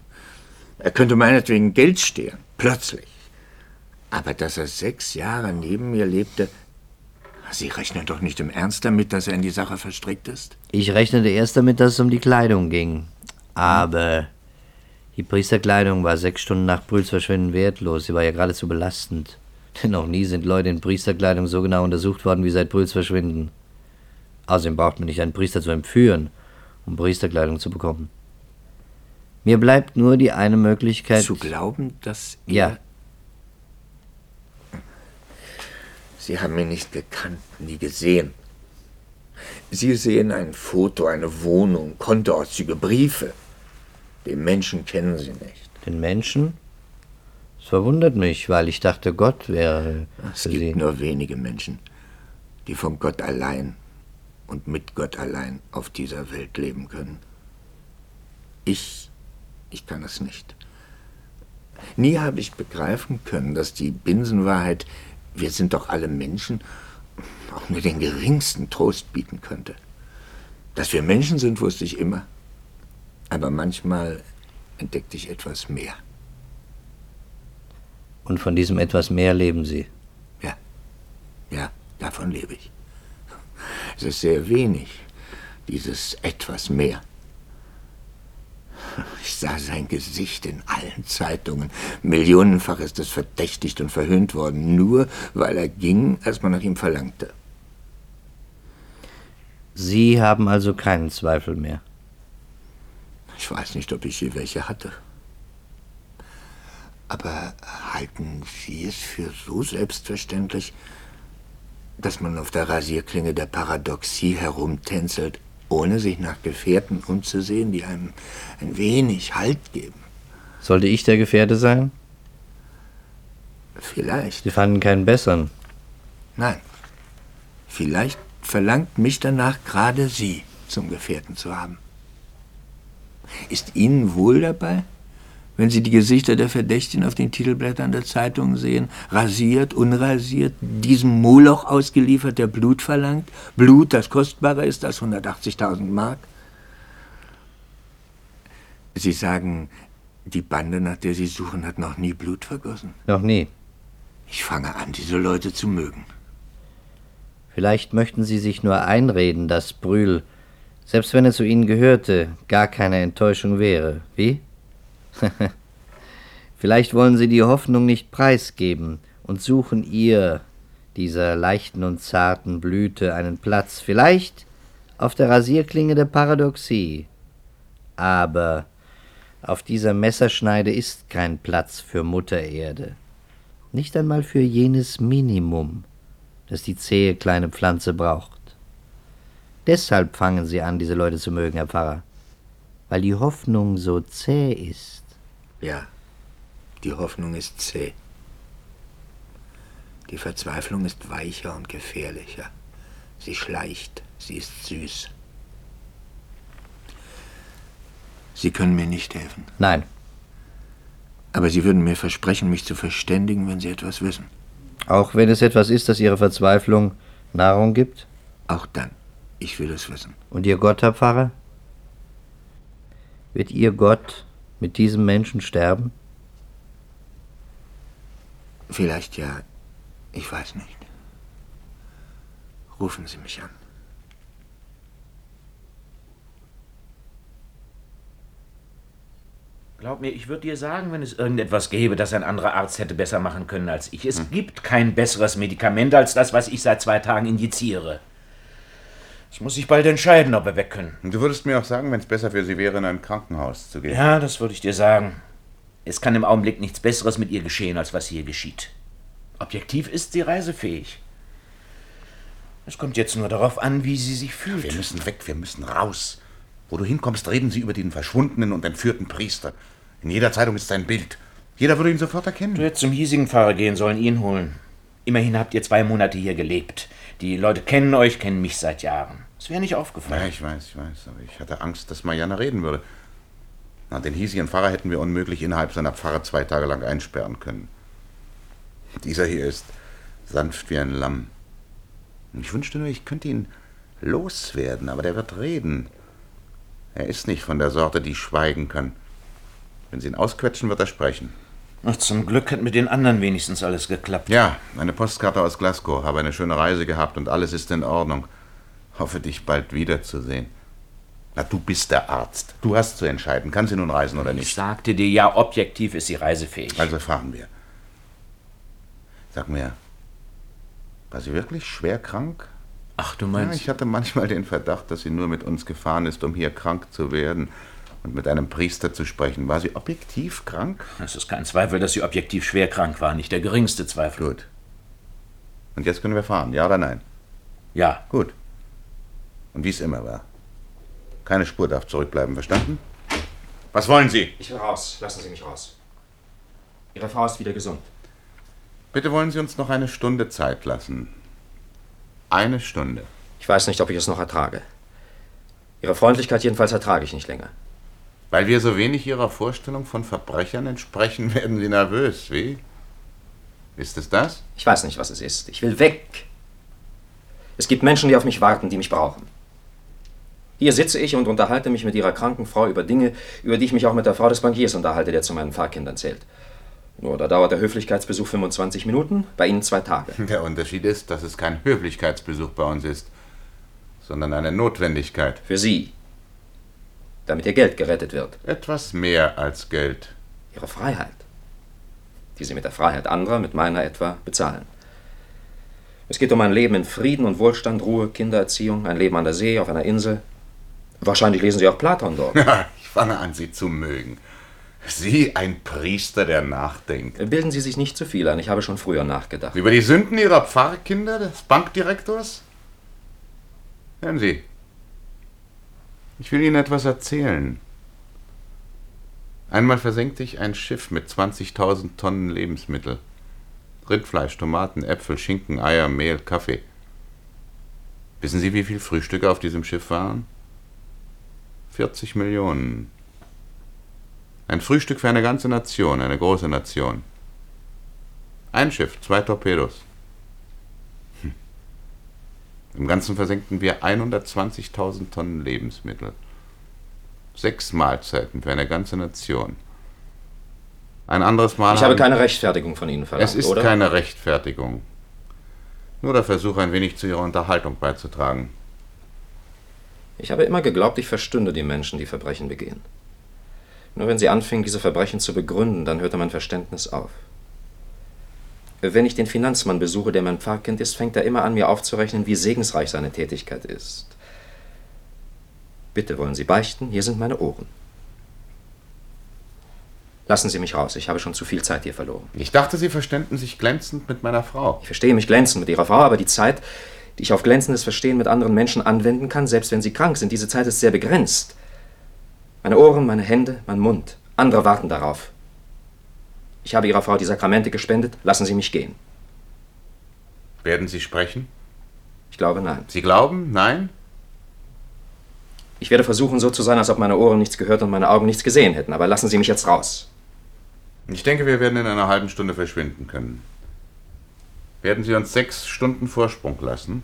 Er könnte meinetwegen Geld stehlen. Plötzlich. Aber dass er sechs Jahre neben mir lebte, Sie rechnen doch nicht im Ernst damit, dass er in die Sache verstrickt ist? Ich rechnete erst damit, dass es um die Kleidung ging. Aber die Priesterkleidung war sechs Stunden nach Brühls Verschwinden wertlos. Sie war ja geradezu belastend. Denn noch nie sind Leute in Priesterkleidung so genau untersucht worden wie seit Brühls Verschwinden. Außerdem braucht man nicht einen Priester zu entführen, um Priesterkleidung zu bekommen. Mir bleibt nur die eine Möglichkeit. Zu glauben, dass er. Ja. Sie haben ihn nicht gekannt, nie gesehen. Sie sehen ein Foto, eine Wohnung, Kontoauszüge, Briefe. Den Menschen kennen Sie nicht. Den Menschen? Es verwundert mich, weil ich dachte, Gott wäre. Es gibt Sie. nur wenige Menschen, die von Gott allein und mit Gott allein auf dieser Welt leben können. Ich, ich kann es nicht. Nie habe ich begreifen können, dass die Binsenwahrheit, wir sind doch alle Menschen, auch nur den geringsten Trost bieten könnte. Dass wir Menschen sind, wusste ich immer. Aber manchmal entdeckte ich etwas mehr. Und von diesem etwas mehr leben Sie. Ja, ja, davon lebe ich. Es ist sehr wenig, dieses etwas mehr. Ich sah sein Gesicht in allen Zeitungen. Millionenfach ist es verdächtigt und verhöhnt worden, nur weil er ging, als man nach ihm verlangte. Sie haben also keinen Zweifel mehr. Ich weiß nicht, ob ich je welche hatte. Aber halten Sie es für so selbstverständlich, dass man auf der Rasierklinge der Paradoxie herumtänzelt, ohne sich nach Gefährten umzusehen, die einem ein wenig Halt geben? Sollte ich der Gefährte sein? Vielleicht. Sie fanden keinen besseren. Nein. Vielleicht verlangt mich danach gerade Sie zum Gefährten zu haben. Ist Ihnen wohl dabei, wenn Sie die Gesichter der Verdächtigen auf den Titelblättern der Zeitungen sehen? Rasiert, unrasiert, diesem Moloch ausgeliefert, der Blut verlangt? Blut, das kostbarer ist als 180.000 Mark? Sie sagen, die Bande, nach der Sie suchen, hat noch nie Blut vergossen. Noch nie. Ich fange an, diese Leute zu mögen. Vielleicht möchten Sie sich nur einreden, dass Brühl, selbst wenn er zu Ihnen gehörte, gar keine Enttäuschung wäre. Wie? Vielleicht wollen Sie die Hoffnung nicht preisgeben und suchen ihr, dieser leichten und zarten Blüte, einen Platz. Vielleicht auf der Rasierklinge der Paradoxie. Aber auf dieser Messerschneide ist kein Platz für Mutter Erde. Nicht einmal für jenes Minimum, das die zähe kleine Pflanze braucht. Deshalb fangen sie an, diese Leute zu mögen, Herr Pfarrer. Weil die Hoffnung so zäh ist. Ja, die Hoffnung ist zäh. Die Verzweiflung ist weicher und gefährlicher. Sie schleicht, sie ist süß. Sie können mir nicht helfen. Nein, Aber Sie würden mir versprechen, mich zu verständigen, wenn Sie etwas wissen. auch wenn es etwas ist, das Ihre Verzweiflung Nahrung gibt. Auch dann. Ich will es wissen. Und Ihr Gott, Herr Pfarrer? Wird Ihr Gott mit diesem Menschen sterben? Vielleicht ja. Ich weiß nicht. Rufen Sie mich an. Glaub mir, ich würde dir sagen, wenn es irgendetwas gäbe, das ein anderer Arzt hätte besser machen können als ich. Es gibt kein besseres Medikament als das, was ich seit zwei Tagen injiziere. Es muss sich bald entscheiden, ob wir weg können. Und du würdest mir auch sagen, wenn es besser für sie wäre, in ein Krankenhaus zu gehen. Ja, das würde ich dir sagen. Es kann im Augenblick nichts Besseres mit ihr geschehen, als was hier geschieht. Objektiv ist sie reisefähig. Es kommt jetzt nur darauf an, wie sie sich fühlt. Wir müssen weg, wir müssen raus. Wo du hinkommst, reden sie über den verschwundenen und entführten Priester. In jeder Zeitung ist sein Bild. Jeder würde ihn sofort erkennen. Du hättest zum hiesigen Pfarrer gehen sollen, ihn holen. Immerhin habt ihr zwei Monate hier gelebt. Die Leute kennen euch, kennen mich seit Jahren. Es wäre nicht aufgefallen. Ja, ich weiß, ich weiß. Aber ich hatte Angst, dass Marianne reden würde. Na, den hiesigen Pfarrer hätten wir unmöglich innerhalb seiner Pfarre zwei Tage lang einsperren können. Dieser hier ist sanft wie ein Lamm. Ich wünschte nur, ich könnte ihn loswerden, aber der wird reden. Er ist nicht von der Sorte, die schweigen kann. Wenn Sie ihn ausquetschen, wird er sprechen. Ach, zum Glück hat mit den anderen wenigstens alles geklappt. Ja, eine Postkarte aus Glasgow. Habe eine schöne Reise gehabt und alles ist in Ordnung. Hoffe, dich bald wiederzusehen. Na, du bist der Arzt. Du hast zu entscheiden. Kann sie nun reisen oder Ich nicht? sagte dir ja, objektiv ist sie reisefähig. Also fahren wir. Sag mir, war sie wirklich schwer krank? Ach, du Ja, meinst. ich hatte manchmal den Verdacht, dass sie nur mit uns gefahren ist, um hier krank zu werden und mit einem Priester zu sprechen. War sie objektiv krank? Es ist kein Zweifel, dass sie objektiv schwer krank war. Nicht der geringste Zweifel. Gut. Und jetzt können wir fahren, ja oder nein? Ja. Gut. Und wie es immer war. Keine Spur darf zurückbleiben, verstanden? Was wollen Sie? Ich will raus. Lassen Sie mich raus. Ihre Frau ist wieder gesund. Bitte wollen Sie uns noch eine Stunde Zeit lassen. Eine Stunde. Ich weiß nicht, ob ich es noch ertrage. Ihre Freundlichkeit jedenfalls ertrage ich nicht länger. Weil wir so wenig Ihrer Vorstellung von Verbrechern entsprechen, werden Sie nervös, wie? Ist es das? Ich weiß nicht, was es ist. Ich will weg. Es gibt Menschen, die auf mich warten, die mich brauchen. Hier sitze ich und unterhalte mich mit ihrer kranken Frau über Dinge, über die ich mich auch mit der Frau des Bankiers unterhalte, der zu meinen Pfarrkindern zählt. Nur da dauert der Höflichkeitsbesuch 25 Minuten, bei Ihnen zwei Tage. Der Unterschied ist, dass es kein Höflichkeitsbesuch bei uns ist, sondern eine Notwendigkeit. Für Sie. Damit Ihr Geld gerettet wird. Etwas mehr als Geld. Ihre Freiheit. Die Sie mit der Freiheit anderer, mit meiner etwa, bezahlen. Es geht um ein Leben in Frieden und Wohlstand, Ruhe, Kindererziehung, ein Leben an der See, auf einer Insel. Wahrscheinlich lesen Sie auch Platon dort. ich fange an, Sie zu mögen. Sie, ein Priester, der nachdenkt. Bilden Sie sich nicht zu viel ein, ich habe schon früher nachgedacht. Über die Sünden Ihrer Pfarrkinder, des Bankdirektors? Hören Sie, ich will Ihnen etwas erzählen. Einmal versenkte ich ein Schiff mit 20.000 Tonnen Lebensmittel. Rindfleisch, Tomaten, Äpfel, Schinken, Eier, Mehl, Kaffee. Wissen Sie, wie viel Frühstücke auf diesem Schiff waren? 40 Millionen. Ein Frühstück für eine ganze Nation, eine große Nation. Ein Schiff, zwei Torpedos. Im Ganzen versenkten wir 120.000 Tonnen Lebensmittel. Sechs Mahlzeiten für eine ganze Nation. Ein anderes Mal. Ich habe keine Rechtfertigung von Ihnen verlangt, Es ist oder? keine Rechtfertigung. Nur der Versuch, ein wenig zu Ihrer Unterhaltung beizutragen. Ich habe immer geglaubt, ich verstünde die Menschen, die Verbrechen begehen. Nur wenn sie anfingen, diese Verbrechen zu begründen, dann hörte mein Verständnis auf. Wenn ich den Finanzmann besuche, der mein Pfarrkind ist, fängt er immer an, mir aufzurechnen, wie segensreich seine Tätigkeit ist. Bitte wollen Sie beichten, hier sind meine Ohren. Lassen Sie mich raus, ich habe schon zu viel Zeit hier verloren. Ich dachte, Sie verständen sich glänzend mit meiner Frau. Ich verstehe mich glänzend mit Ihrer Frau, aber die Zeit, die ich auf glänzendes Verstehen mit anderen Menschen anwenden kann, selbst wenn sie krank sind, diese Zeit ist sehr begrenzt. Meine Ohren, meine Hände, mein Mund. Andere warten darauf. Ich habe Ihrer Frau die Sakramente gespendet, lassen Sie mich gehen. Werden Sie sprechen? Ich glaube nein. Sie glauben? Nein? Ich werde versuchen, so zu sein, als ob meine Ohren nichts gehört und meine Augen nichts gesehen hätten, aber lassen Sie mich jetzt raus. Ich denke, wir werden in einer halben Stunde verschwinden können. Werden Sie uns sechs Stunden Vorsprung lassen?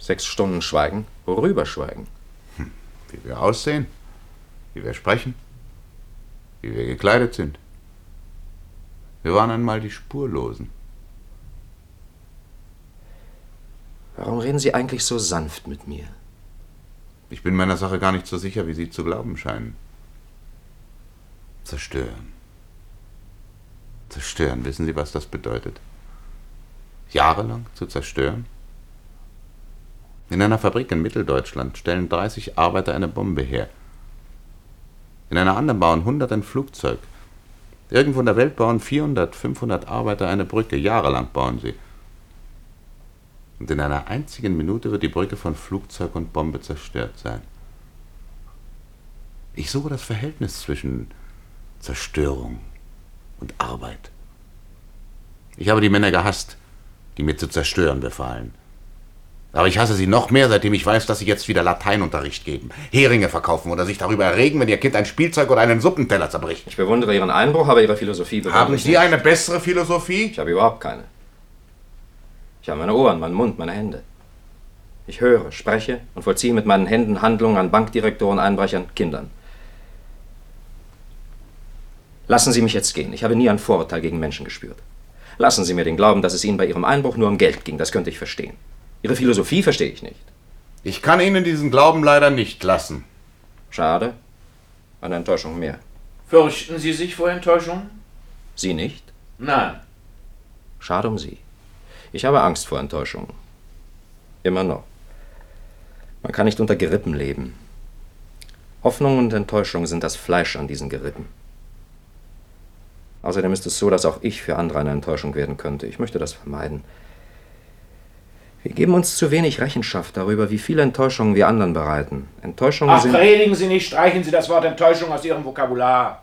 Sechs Stunden Schweigen? Worüber schweigen? Wie wir aussehen, wie wir sprechen, wie wir gekleidet sind. Wir waren einmal die Spurlosen. Warum reden Sie eigentlich so sanft mit mir? Ich bin meiner Sache gar nicht so sicher, wie Sie zu glauben scheinen. Zerstören. Zerstören, wissen Sie, was das bedeutet? Jahrelang zu zerstören? In einer Fabrik in Mitteldeutschland stellen 30 Arbeiter eine Bombe her. In einer anderen bauen 100 ein Flugzeug. Irgendwo in der Welt bauen 400, 500 Arbeiter eine Brücke. Jahrelang bauen sie. Und in einer einzigen Minute wird die Brücke von Flugzeug und Bombe zerstört sein. Ich suche das Verhältnis zwischen Zerstörung und Arbeit. Ich habe die Männer gehasst, die mir zu zerstören befahlen. Aber ich hasse sie noch mehr, seitdem ich weiß, dass sie jetzt wieder Lateinunterricht geben, Heringe verkaufen oder sich darüber erregen, wenn ihr Kind ein Spielzeug oder einen Suppenteller zerbricht. Ich bewundere Ihren Einbruch, aber Ihre Philosophie bewundere Haben ich Sie nicht. eine bessere Philosophie? Ich habe überhaupt keine. Ich habe meine Ohren, meinen Mund, meine Hände. Ich höre, spreche und vollziehe mit meinen Händen Handlungen an Bankdirektoren, Einbrechern, Kindern. Lassen Sie mich jetzt gehen. Ich habe nie ein Vorurteil gegen Menschen gespürt. Lassen Sie mir den Glauben, dass es Ihnen bei Ihrem Einbruch nur um Geld ging. Das könnte ich verstehen. Ihre Philosophie verstehe ich nicht. Ich kann Ihnen diesen Glauben leider nicht lassen. Schade. Eine Enttäuschung mehr. Fürchten Sie sich vor Enttäuschung? Sie nicht? Nein. Schade um Sie. Ich habe Angst vor Enttäuschungen. Immer noch. Man kann nicht unter Gerippen leben. Hoffnung und Enttäuschung sind das Fleisch an diesen Gerippen. Außerdem ist es so, dass auch ich für andere eine Enttäuschung werden könnte. Ich möchte das vermeiden. Wir geben uns zu wenig Rechenschaft darüber, wie viele Enttäuschungen wir anderen bereiten. Enttäuschungen Ach, sind. predigen Sie nicht, streichen Sie das Wort Enttäuschung aus Ihrem Vokabular.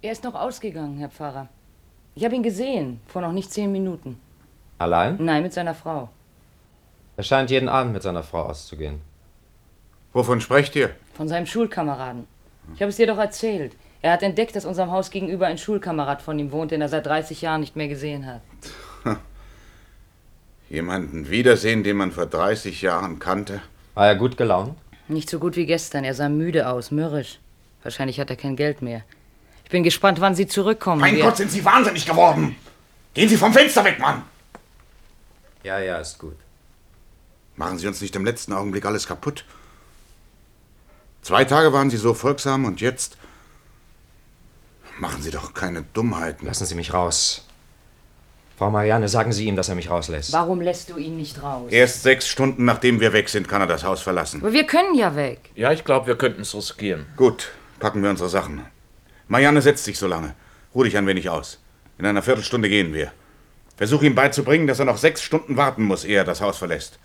Er ist noch ausgegangen, Herr Pfarrer. Ich habe ihn gesehen, vor noch nicht zehn Minuten. Allein? Nein, mit seiner Frau. Er scheint jeden Abend mit seiner Frau auszugehen. Wovon sprecht ihr? Von seinem Schulkameraden. Ich habe es dir doch erzählt. Er hat entdeckt, dass unserem Haus gegenüber ein Schulkamerad von ihm wohnt, den er seit 30 Jahren nicht mehr gesehen hat. Jemanden wiedersehen, den man vor 30 Jahren kannte? War er gut gelaunt? Nicht so gut wie gestern. Er sah müde aus, mürrisch. Wahrscheinlich hat er kein Geld mehr. Ich bin gespannt, wann Sie zurückkommen. Mein Wir- Gott, sind Sie wahnsinnig geworden! Gehen Sie vom Fenster weg, Mann! Ja, ja, ist gut. Machen Sie uns nicht im letzten Augenblick alles kaputt. Zwei Tage waren Sie so folgsam und jetzt. Machen Sie doch keine Dummheiten. Lassen Sie mich raus. Frau Marianne, sagen Sie ihm, dass er mich rauslässt. Warum lässt du ihn nicht raus? Erst sechs Stunden nachdem wir weg sind, kann er das Haus verlassen. Aber wir können ja weg. Ja, ich glaube, wir könnten es riskieren. Gut, packen wir unsere Sachen. Marianne setzt sich so lange. Ruh dich ein wenig aus. In einer Viertelstunde gehen wir. Versuch ihm beizubringen, dass er noch sechs Stunden warten muss, ehe er das Haus verlässt.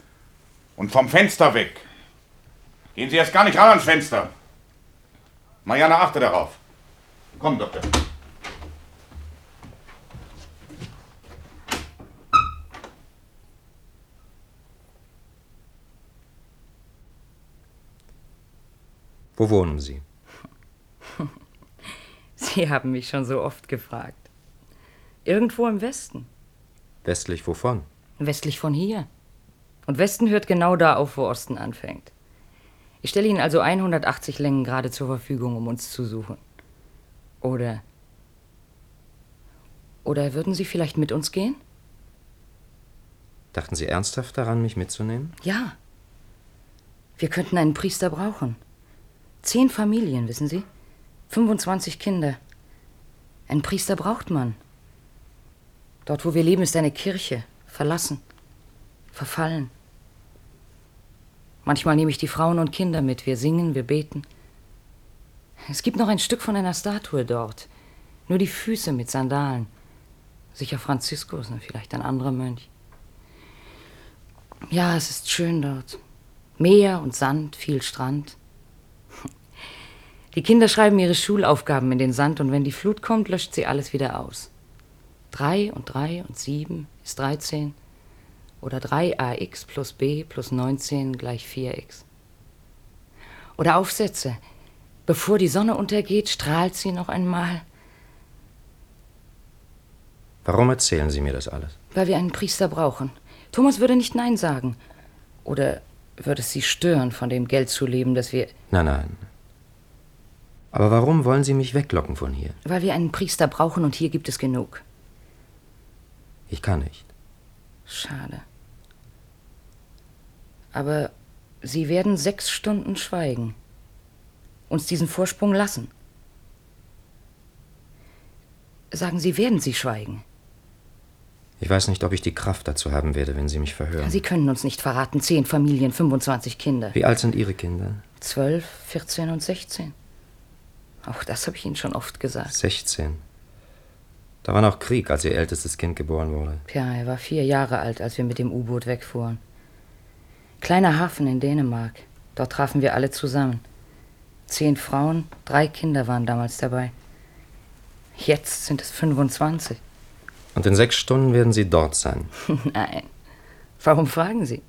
Und vom Fenster weg. Gehen Sie erst gar nicht ran ans Fenster. Marianne, achte darauf. Komm, Doktor. Wo wohnen Sie? Sie haben mich schon so oft gefragt. Irgendwo im Westen. Westlich wovon? Westlich von hier. Und Westen hört genau da auf, wo Osten anfängt. Ich stelle Ihnen also 180 Längen gerade zur Verfügung, um uns zu suchen. Oder. Oder würden Sie vielleicht mit uns gehen? Dachten Sie ernsthaft daran, mich mitzunehmen? Ja. Wir könnten einen Priester brauchen. Zehn Familien, wissen Sie? 25 Kinder. Einen Priester braucht man. Dort, wo wir leben, ist eine Kirche. Verlassen. Verfallen. Manchmal nehme ich die Frauen und Kinder mit. Wir singen, wir beten. Es gibt noch ein Stück von einer Statue dort. Nur die Füße mit Sandalen. Sicher Franziskus, ne, vielleicht ein anderer Mönch. Ja, es ist schön dort. Meer und Sand, viel Strand. Die Kinder schreiben ihre Schulaufgaben in den Sand und wenn die Flut kommt, löscht sie alles wieder aus. Drei und drei und sieben ist 13. Oder 3ax plus b plus 19 gleich 4x. Oder Aufsätze. Bevor die Sonne untergeht, strahlt sie noch einmal, Warum erzählen Sie mir das alles? weil wir einen Priester brauchen. Thomas würde nicht Nein sagen. Oder würde es Sie stören, von dem Geld zu leben, das wir. Nein, nein. Aber warum wollen Sie mich weglocken von hier? Weil wir einen Priester brauchen und hier gibt es genug. Ich kann nicht. Schade. Aber Sie werden sechs Stunden schweigen. Uns diesen Vorsprung lassen. Sagen Sie, werden Sie schweigen? Ich weiß nicht, ob ich die Kraft dazu haben werde, wenn Sie mich verhören. Sie können uns nicht verraten. Zehn Familien, 25 Kinder. Wie alt sind Ihre Kinder? Zwölf, 14 und 16. Auch das habe ich Ihnen schon oft gesagt. 16. Da war noch Krieg, als Ihr ältestes Kind geboren wurde. Ja, er war vier Jahre alt, als wir mit dem U-Boot wegfuhren. Kleiner Hafen in Dänemark. Dort trafen wir alle zusammen. Zehn Frauen, drei Kinder waren damals dabei. Jetzt sind es 25. Und in sechs Stunden werden Sie dort sein. Nein. Warum fragen Sie?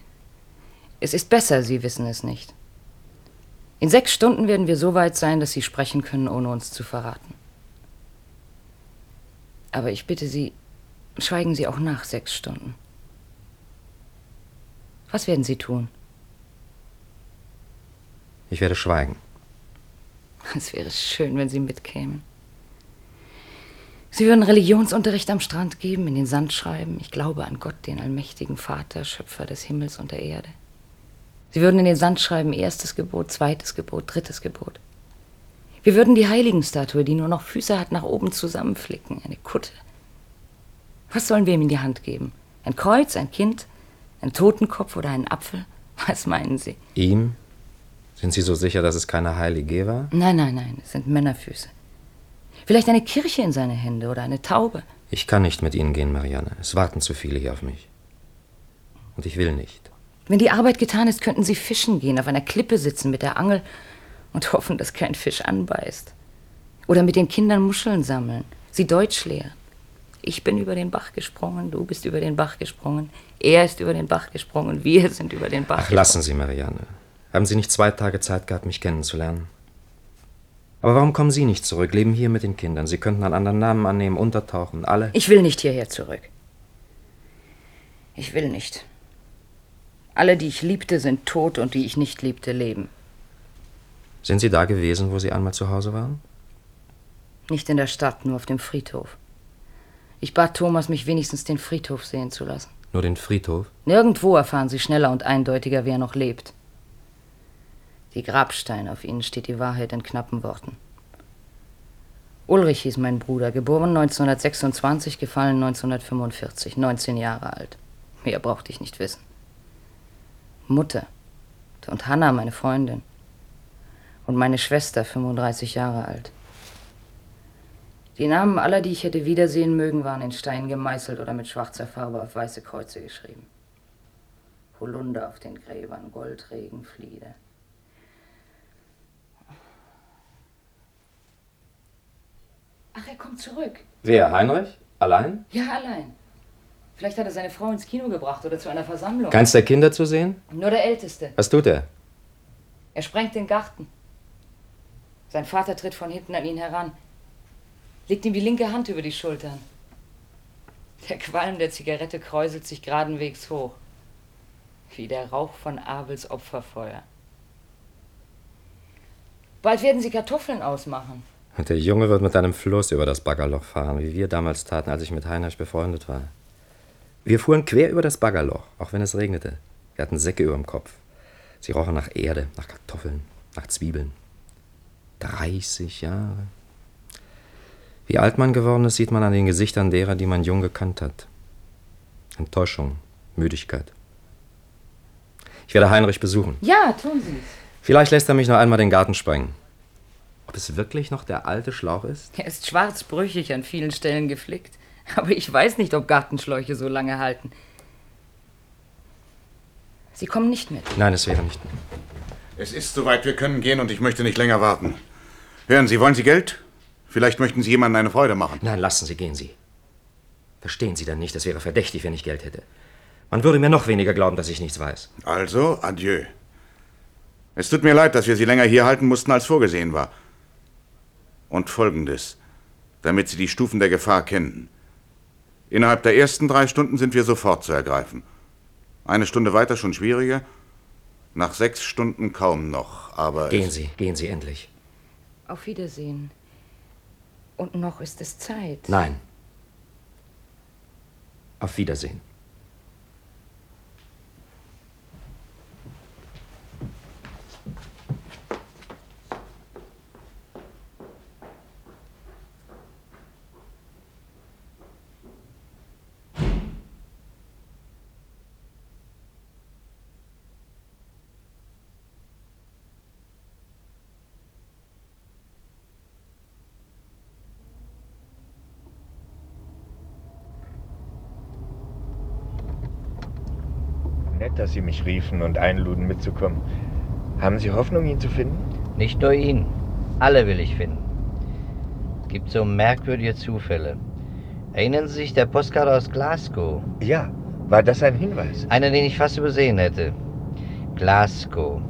Es ist besser, Sie wissen es nicht. In sechs Stunden werden wir so weit sein, dass Sie sprechen können, ohne uns zu verraten. Aber ich bitte Sie, schweigen Sie auch nach sechs Stunden. Was werden Sie tun? Ich werde schweigen. Es wäre schön, wenn Sie mitkämen. Sie würden Religionsunterricht am Strand geben, in den Sand schreiben, ich glaube an Gott, den allmächtigen Vater, Schöpfer des Himmels und der Erde. Sie würden in den Sand schreiben, erstes Gebot, zweites Gebot, drittes Gebot. Wir würden die Heiligenstatue, die nur noch Füße hat, nach oben zusammenflicken, eine Kutte. Was sollen wir ihm in die Hand geben? Ein Kreuz, ein Kind, ein Totenkopf oder einen Apfel? Was meinen Sie? Ihm? Sind Sie so sicher, dass es keine Heilige war? Nein, nein, nein, es sind Männerfüße. Vielleicht eine Kirche in seine Hände oder eine Taube. Ich kann nicht mit Ihnen gehen, Marianne. Es warten zu viele hier auf mich. Und ich will nicht. Wenn die Arbeit getan ist, könnten Sie fischen gehen, auf einer Klippe sitzen mit der Angel und hoffen, dass kein Fisch anbeißt. Oder mit den Kindern Muscheln sammeln, sie Deutsch lehren. Ich bin über den Bach gesprungen, du bist über den Bach gesprungen, er ist über den Bach gesprungen, wir sind über den Bach Ach, lassen Sie, Marianne. Haben Sie nicht zwei Tage Zeit gehabt, mich kennenzulernen? Aber warum kommen Sie nicht zurück, leben hier mit den Kindern? Sie könnten einen anderen Namen annehmen, untertauchen, alle. Ich will nicht hierher zurück. Ich will nicht. Alle, die ich liebte, sind tot und die ich nicht liebte, leben. Sind Sie da gewesen, wo Sie einmal zu Hause waren? Nicht in der Stadt, nur auf dem Friedhof. Ich bat Thomas, mich wenigstens den Friedhof sehen zu lassen. Nur den Friedhof? Nirgendwo erfahren Sie schneller und eindeutiger, wer noch lebt. Die Grabsteine, auf ihnen steht die Wahrheit in knappen Worten. Ulrich hieß mein Bruder, geboren 1926, gefallen 1945, 19 Jahre alt. Mehr brauchte ich nicht wissen. Mutter und Hanna, meine Freundin. Und meine Schwester, 35 Jahre alt. Die Namen aller, die ich hätte wiedersehen mögen, waren in Stein gemeißelt oder mit schwarzer Farbe auf weiße Kreuze geschrieben. Holunder auf den Gräbern, Goldregen, Fliede. Ach, er kommt zurück. Wer? Heinrich? Allein? Ja, allein. Vielleicht hat er seine Frau ins Kino gebracht oder zu einer Versammlung. Keins der Kinder zu sehen? Nur der Älteste. Was tut er? Er sprengt den Garten. Sein Vater tritt von hinten an ihn heran, legt ihm die linke Hand über die Schultern. Der Qualm der Zigarette kräuselt sich geradenwegs hoch, wie der Rauch von Abels Opferfeuer. Bald werden sie Kartoffeln ausmachen. Und der Junge wird mit einem Floß über das Baggerloch fahren, wie wir damals taten, als ich mit Heinrich befreundet war. Wir fuhren quer über das Baggerloch, auch wenn es regnete. Wir hatten Säcke über dem Kopf. Sie rochen nach Erde, nach Kartoffeln, nach Zwiebeln. 30 Jahre. Wie alt man geworden ist, sieht man an den Gesichtern derer, die man jung gekannt hat. Enttäuschung, Müdigkeit. Ich werde Heinrich besuchen. Ja, tun Sie es. Vielleicht lässt er mich noch einmal den Garten sprengen. Ob es wirklich noch der alte Schlauch ist? Er ist schwarzbrüchig an vielen Stellen geflickt. Aber ich weiß nicht, ob Gartenschläuche so lange halten. Sie kommen nicht mit. Nein, es wäre nicht. Es ist soweit, wir können gehen und ich möchte nicht länger warten. Hören Sie, wollen Sie Geld? Vielleicht möchten Sie jemandem eine Freude machen. Nein, lassen Sie, gehen Sie. Verstehen Sie denn nicht, es wäre verdächtig, wenn ich Geld hätte. Man würde mir noch weniger glauben, dass ich nichts weiß. Also, adieu. Es tut mir leid, dass wir Sie länger hier halten mussten, als vorgesehen war. Und folgendes, damit Sie die Stufen der Gefahr kennen. Innerhalb der ersten drei Stunden sind wir sofort zu ergreifen. Eine Stunde weiter schon schwieriger. Nach sechs Stunden kaum noch, aber. Gehen Sie, gehen Sie endlich. Auf Wiedersehen. Und noch ist es Zeit. Nein. Auf Wiedersehen. Nett, dass Sie mich riefen und einluden, mitzukommen. Haben Sie Hoffnung, ihn zu finden? Nicht nur ihn. Alle will ich finden. Es gibt so merkwürdige Zufälle. Erinnern Sie sich der Postkarte aus Glasgow? Ja. War das ein Hinweis? Einer, den ich fast übersehen hätte. Glasgow.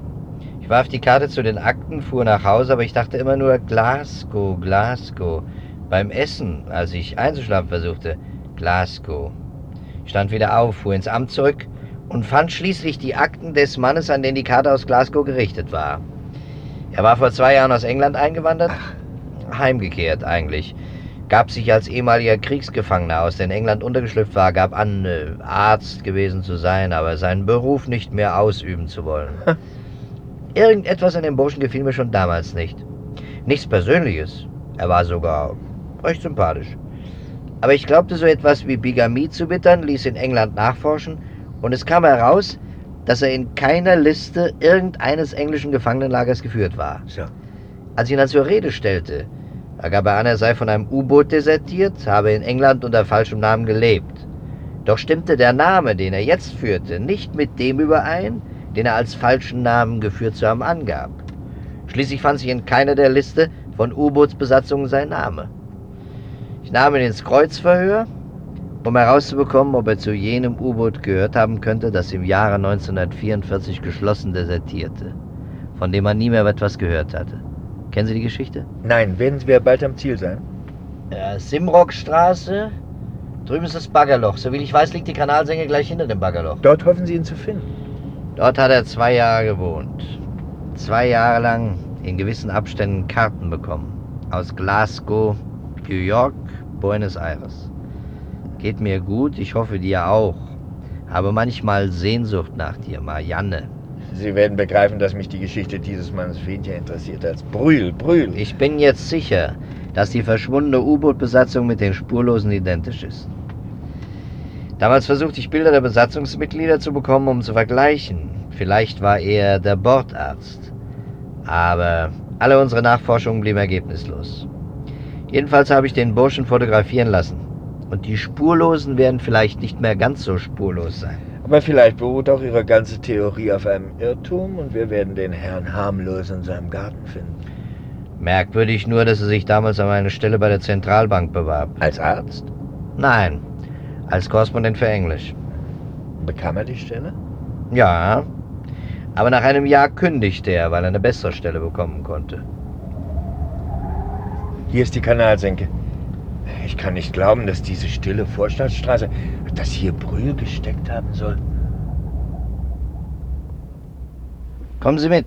Ich warf die Karte zu den Akten, fuhr nach Hause, aber ich dachte immer nur Glasgow, Glasgow. Beim Essen, als ich einzuschlafen versuchte, Glasgow. Ich stand wieder auf, fuhr ins Amt zurück und fand schließlich die Akten des Mannes, an den die Karte aus Glasgow gerichtet war. Er war vor zwei Jahren aus England eingewandert, heimgekehrt eigentlich. Gab sich als ehemaliger Kriegsgefangener aus, der in England untergeschlüpft war, gab an, äh, Arzt gewesen zu sein, aber seinen Beruf nicht mehr ausüben zu wollen. Irgendetwas an dem Burschen gefiel mir schon damals nicht. Nichts Persönliches. Er war sogar recht sympathisch. Aber ich glaubte, so etwas wie Bigamie zu wittern, ließ in England nachforschen und es kam heraus, dass er in keiner Liste irgendeines englischen Gefangenenlagers geführt war. So. Als ich ihn dann zur Rede stellte, da gab er an, er sei von einem U-Boot desertiert, habe in England unter falschem Namen gelebt. Doch stimmte der Name, den er jetzt führte, nicht mit dem überein, den er als falschen Namen geführt zu haben angab. Schließlich fand sich in keiner der Liste von U-Bootsbesatzungen sein Name. Ich nahm ihn ins Kreuzverhör, um herauszubekommen, ob er zu jenem U-Boot gehört haben könnte, das im Jahre 1944 geschlossen desertierte, von dem man nie mehr etwas gehört hatte. Kennen Sie die Geschichte? Nein, werden wir bald am Ziel sein? Ja, Simrockstraße. Drüben ist das Baggerloch. Soviel ich weiß, liegt die Kanalsänge gleich hinter dem Baggerloch. Dort hoffen Sie ihn zu finden. Dort hat er zwei Jahre gewohnt. Zwei Jahre lang in gewissen Abständen Karten bekommen. Aus Glasgow, New York, Buenos Aires. Geht mir gut, ich hoffe dir auch. Habe manchmal Sehnsucht nach dir, Marianne. Sie werden begreifen, dass mich die Geschichte dieses Mannes weniger interessiert als Brühl, Brühl. Ich bin jetzt sicher, dass die verschwundene U-Boot-Besatzung mit den Spurlosen identisch ist. Damals versuchte ich Bilder der Besatzungsmitglieder zu bekommen, um zu vergleichen. Vielleicht war er der Bordarzt. Aber alle unsere Nachforschungen blieben ergebnislos. Jedenfalls habe ich den Burschen fotografieren lassen. Und die Spurlosen werden vielleicht nicht mehr ganz so spurlos sein. Aber vielleicht beruht auch Ihre ganze Theorie auf einem Irrtum und wir werden den Herrn harmlos in seinem Garten finden. Merkwürdig nur, dass er sich damals an eine Stelle bei der Zentralbank bewarb. Als Arzt? Nein, als Korrespondent für Englisch. Bekam er die Stelle? Ja, aber nach einem Jahr kündigte er, weil er eine bessere Stelle bekommen konnte. Hier ist die Kanalsenke. Ich kann nicht glauben, dass diese stille Vorstadtstraße, dass hier Brühl gesteckt haben soll. Kommen Sie mit.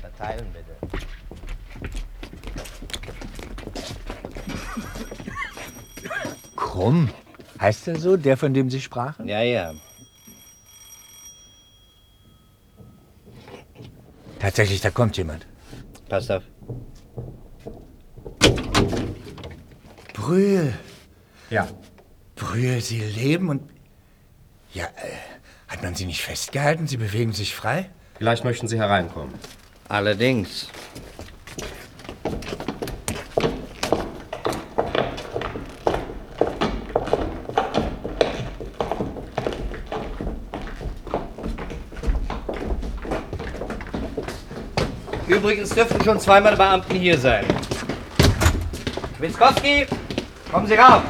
Verteilen bitte. Krumm? Heißt er so, der, von dem Sie sprachen? Ja, ja. Tatsächlich, da kommt jemand. Passt auf. Brühl. Ja. Brühl, Sie leben und... Ja, äh, hat man Sie nicht festgehalten? Sie bewegen sich frei? Vielleicht möchten Sie hereinkommen. Allerdings. Übrigens dürften schon zweimal Beamten hier sein. Witzkowski, kommen Sie rauf.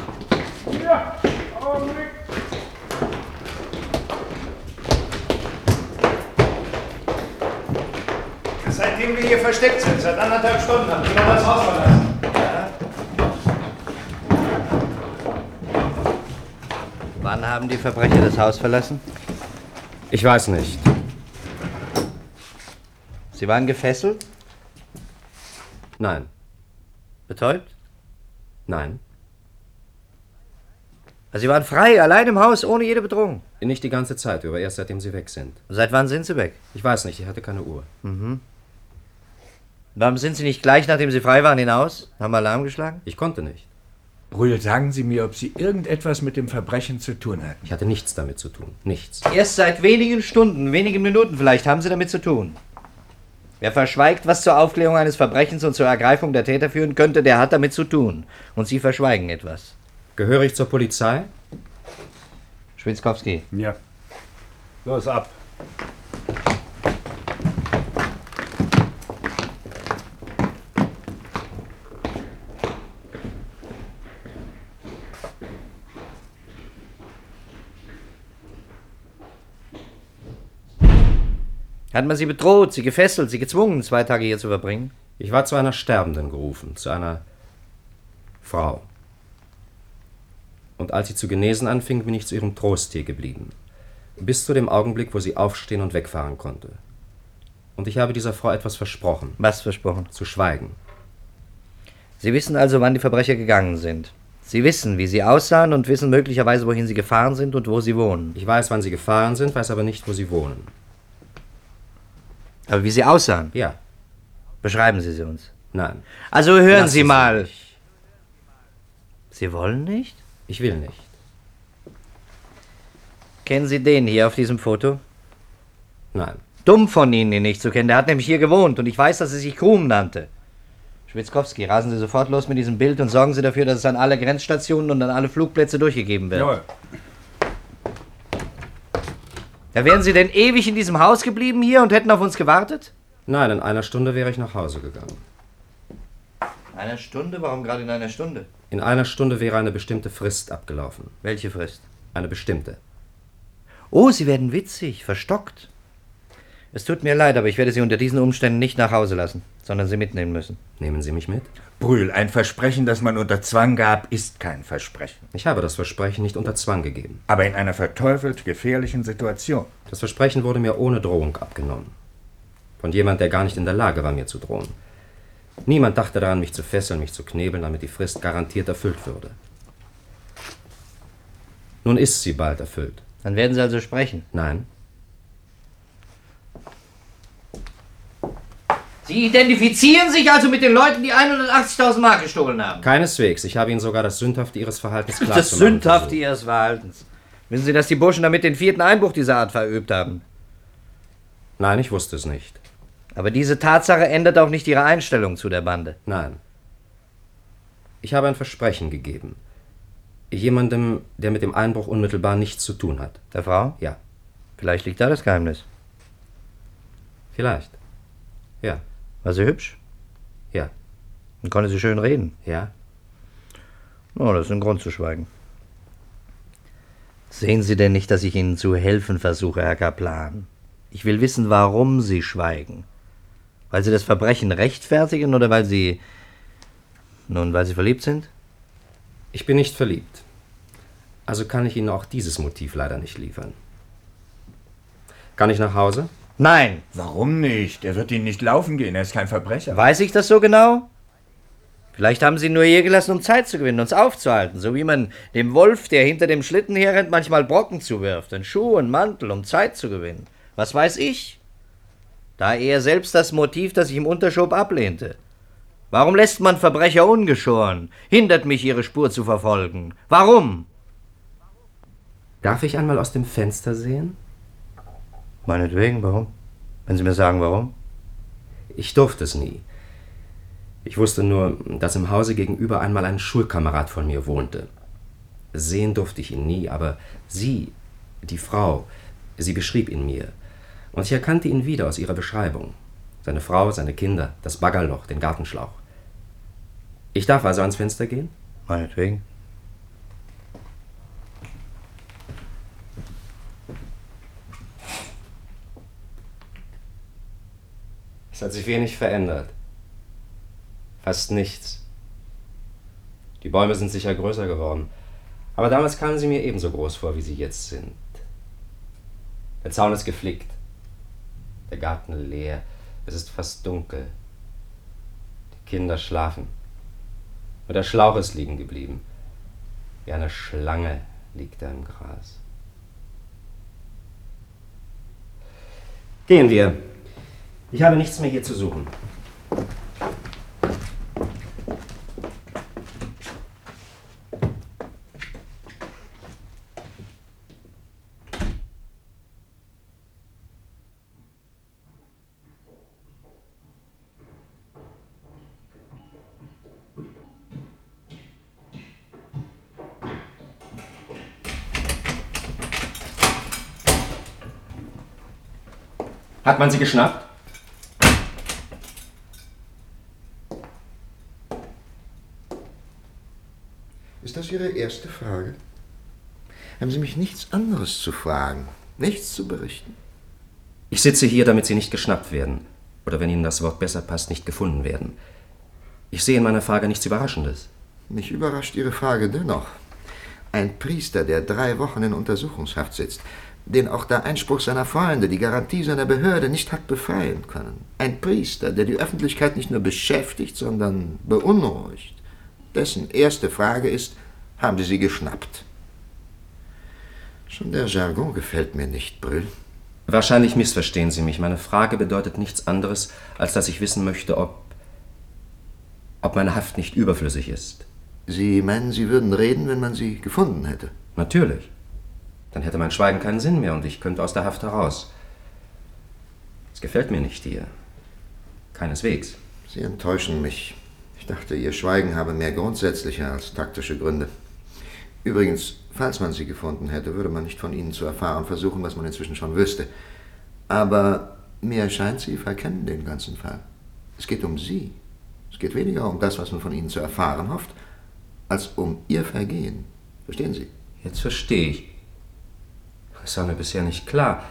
Ja, Augenblick. Seitdem wir hier versteckt sind, seit anderthalb Stunden, haben Sie noch das Haus verlassen. Wann haben die Verbrecher das Haus verlassen? Ich weiß nicht. Sie waren gefesselt? Nein. Betäubt? Nein. Also Sie waren frei, allein im Haus, ohne jede Bedrohung. Nicht die ganze Zeit über, erst seitdem Sie weg sind. Seit wann sind Sie weg? Ich weiß nicht, ich hatte keine Uhr. Mhm. Warum sind Sie nicht gleich, nachdem Sie frei waren, hinaus? Haben Alarm geschlagen? Ich konnte nicht. Brühl, sagen Sie mir, ob Sie irgendetwas mit dem Verbrechen zu tun hatten. Ich hatte nichts damit zu tun. Nichts. Erst seit wenigen Stunden, wenigen Minuten vielleicht, haben Sie damit zu tun. Wer verschweigt, was zur Aufklärung eines Verbrechens und zur Ergreifung der Täter führen könnte, der hat damit zu tun. Und Sie verschweigen etwas. Gehöre ich zur Polizei? Schwitzkowski. Ja. Los, ab. Hat man Sie bedroht, Sie gefesselt, Sie gezwungen, zwei Tage hier zu verbringen? Ich war zu einer Sterbenden gerufen, zu einer Frau. Und als sie zu genesen anfing, bin ich zu ihrem Trosttier geblieben. Bis zu dem Augenblick, wo sie aufstehen und wegfahren konnte. Und ich habe dieser Frau etwas versprochen. Was versprochen? Zu schweigen. Sie wissen also, wann die Verbrecher gegangen sind. Sie wissen, wie sie aussahen und wissen möglicherweise, wohin sie gefahren sind und wo sie wohnen. Ich weiß, wann sie gefahren sind, weiß aber nicht, wo sie wohnen. Aber wie sie aussahen? Ja. Beschreiben Sie sie uns. Nein. Also hören Lassen Sie mal. mich. Sie wollen nicht? Ich will nicht. Kennen Sie den hier auf diesem Foto? Nein. Dumm von Ihnen, ihn nicht zu kennen. Der hat nämlich hier gewohnt und ich weiß, dass er sich Krum nannte. Schwitzkowski, rasen Sie sofort los mit diesem Bild und sorgen Sie dafür, dass es an alle Grenzstationen und an alle Flugplätze durchgegeben wird. Jawohl. Da wären Sie denn ewig in diesem Haus geblieben hier und hätten auf uns gewartet? Nein, in einer Stunde wäre ich nach Hause gegangen. Eine Stunde? Warum gerade in einer Stunde? In einer Stunde wäre eine bestimmte Frist abgelaufen. Welche Frist? Eine bestimmte. Oh, Sie werden witzig, verstockt. Es tut mir leid, aber ich werde Sie unter diesen Umständen nicht nach Hause lassen, sondern Sie mitnehmen müssen. Nehmen Sie mich mit? Brühl, ein Versprechen, das man unter Zwang gab, ist kein Versprechen. Ich habe das Versprechen nicht unter Zwang gegeben. Aber in einer verteufelt gefährlichen Situation. Das Versprechen wurde mir ohne Drohung abgenommen. Von jemand, der gar nicht in der Lage war, mir zu drohen. Niemand dachte daran, mich zu fesseln, mich zu knebeln, damit die Frist garantiert erfüllt würde. Nun ist sie bald erfüllt. Dann werden Sie also sprechen. Nein, Sie identifizieren sich also mit den Leuten, die 180.000 Mark gestohlen haben. keineswegs. Ich habe Ihnen sogar das Sündhafte Ihres Verhaltens klar Das Sündhafte Ihres Verhaltens. Wissen Sie, dass die Burschen damit den vierten Einbruch dieser Art verübt haben? Nein, ich wusste es nicht. Aber diese Tatsache ändert auch nicht Ihre Einstellung zu der Bande. Nein. Ich habe ein Versprechen gegeben. Jemandem, der mit dem Einbruch unmittelbar nichts zu tun hat. Der Frau? Ja. Vielleicht liegt da das Geheimnis. Vielleicht. Ja. War sie hübsch? Ja. Und konnte sie schön reden? Ja. Oh, das ist ein Grund zu schweigen. Sehen Sie denn nicht, dass ich Ihnen zu helfen versuche, Herr Kaplan? Ich will wissen, warum Sie schweigen. Weil Sie das Verbrechen rechtfertigen oder weil Sie. Nun, weil Sie verliebt sind? Ich bin nicht verliebt. Also kann ich Ihnen auch dieses Motiv leider nicht liefern. Kann ich nach Hause? Nein. Warum nicht? Er wird Ihnen nicht laufen gehen, er ist kein Verbrecher. Weiß ich das so genau? Vielleicht haben Sie ihn nur hier gelassen, um Zeit zu gewinnen, uns aufzuhalten, so wie man dem Wolf, der hinter dem Schlitten herrennt, manchmal Brocken zuwirft, einen Schuh und Mantel, um Zeit zu gewinnen. Was weiß ich? Da er selbst das Motiv, das ich im Unterschob ablehnte. Warum lässt man Verbrecher ungeschoren? Hindert mich, ihre Spur zu verfolgen. Warum? Darf ich einmal aus dem Fenster sehen? Meinetwegen, warum? Wenn Sie mir sagen, warum? Ich durfte es nie. Ich wusste nur, dass im Hause gegenüber einmal ein Schulkamerad von mir wohnte. Sehen durfte ich ihn nie, aber sie, die Frau, sie beschrieb ihn mir. Und ich erkannte ihn wieder aus ihrer Beschreibung. Seine Frau, seine Kinder, das Baggerloch, den Gartenschlauch. Ich darf also ans Fenster gehen? Meinetwegen. Es hat sich wenig verändert. Fast nichts. Die Bäume sind sicher größer geworden. Aber damals kamen sie mir ebenso groß vor, wie sie jetzt sind. Der Zaun ist geflickt. Der Garten leer. Es ist fast dunkel. Die Kinder schlafen. Nur der Schlauch ist liegen geblieben. Wie eine Schlange liegt er im Gras. Gehen wir. Ich habe nichts mehr hier zu suchen. Hat man sie geschnappt? Ihre erste Frage? Haben Sie mich nichts anderes zu fragen, nichts zu berichten? Ich sitze hier, damit Sie nicht geschnappt werden. Oder wenn Ihnen das Wort besser passt, nicht gefunden werden. Ich sehe in meiner Frage nichts Überraschendes. Mich überrascht Ihre Frage dennoch. Ein Priester, der drei Wochen in Untersuchungshaft sitzt, den auch der Einspruch seiner Freunde, die Garantie seiner Behörde nicht hat befreien können. Ein Priester, der die Öffentlichkeit nicht nur beschäftigt, sondern beunruhigt. Dessen erste Frage ist, haben Sie sie geschnappt? Schon der Jargon gefällt mir nicht, Brüll. Wahrscheinlich missverstehen Sie mich. Meine Frage bedeutet nichts anderes, als dass ich wissen möchte, ob. ob meine Haft nicht überflüssig ist. Sie meinen, Sie würden reden, wenn man sie gefunden hätte? Natürlich. Dann hätte mein Schweigen keinen Sinn mehr und ich könnte aus der Haft heraus. Es gefällt mir nicht hier. Keineswegs. Sie enttäuschen mich. Ich dachte, Ihr Schweigen habe mehr grundsätzliche als taktische Gründe. Übrigens, falls man sie gefunden hätte, würde man nicht von Ihnen zu erfahren versuchen, was man inzwischen schon wüsste. Aber mir scheint, Sie verkennen den ganzen Fall. Es geht um Sie. Es geht weniger um das, was man von Ihnen zu erfahren hofft, als um Ihr Vergehen. Verstehen Sie? Jetzt verstehe ich. Es war mir bisher nicht klar.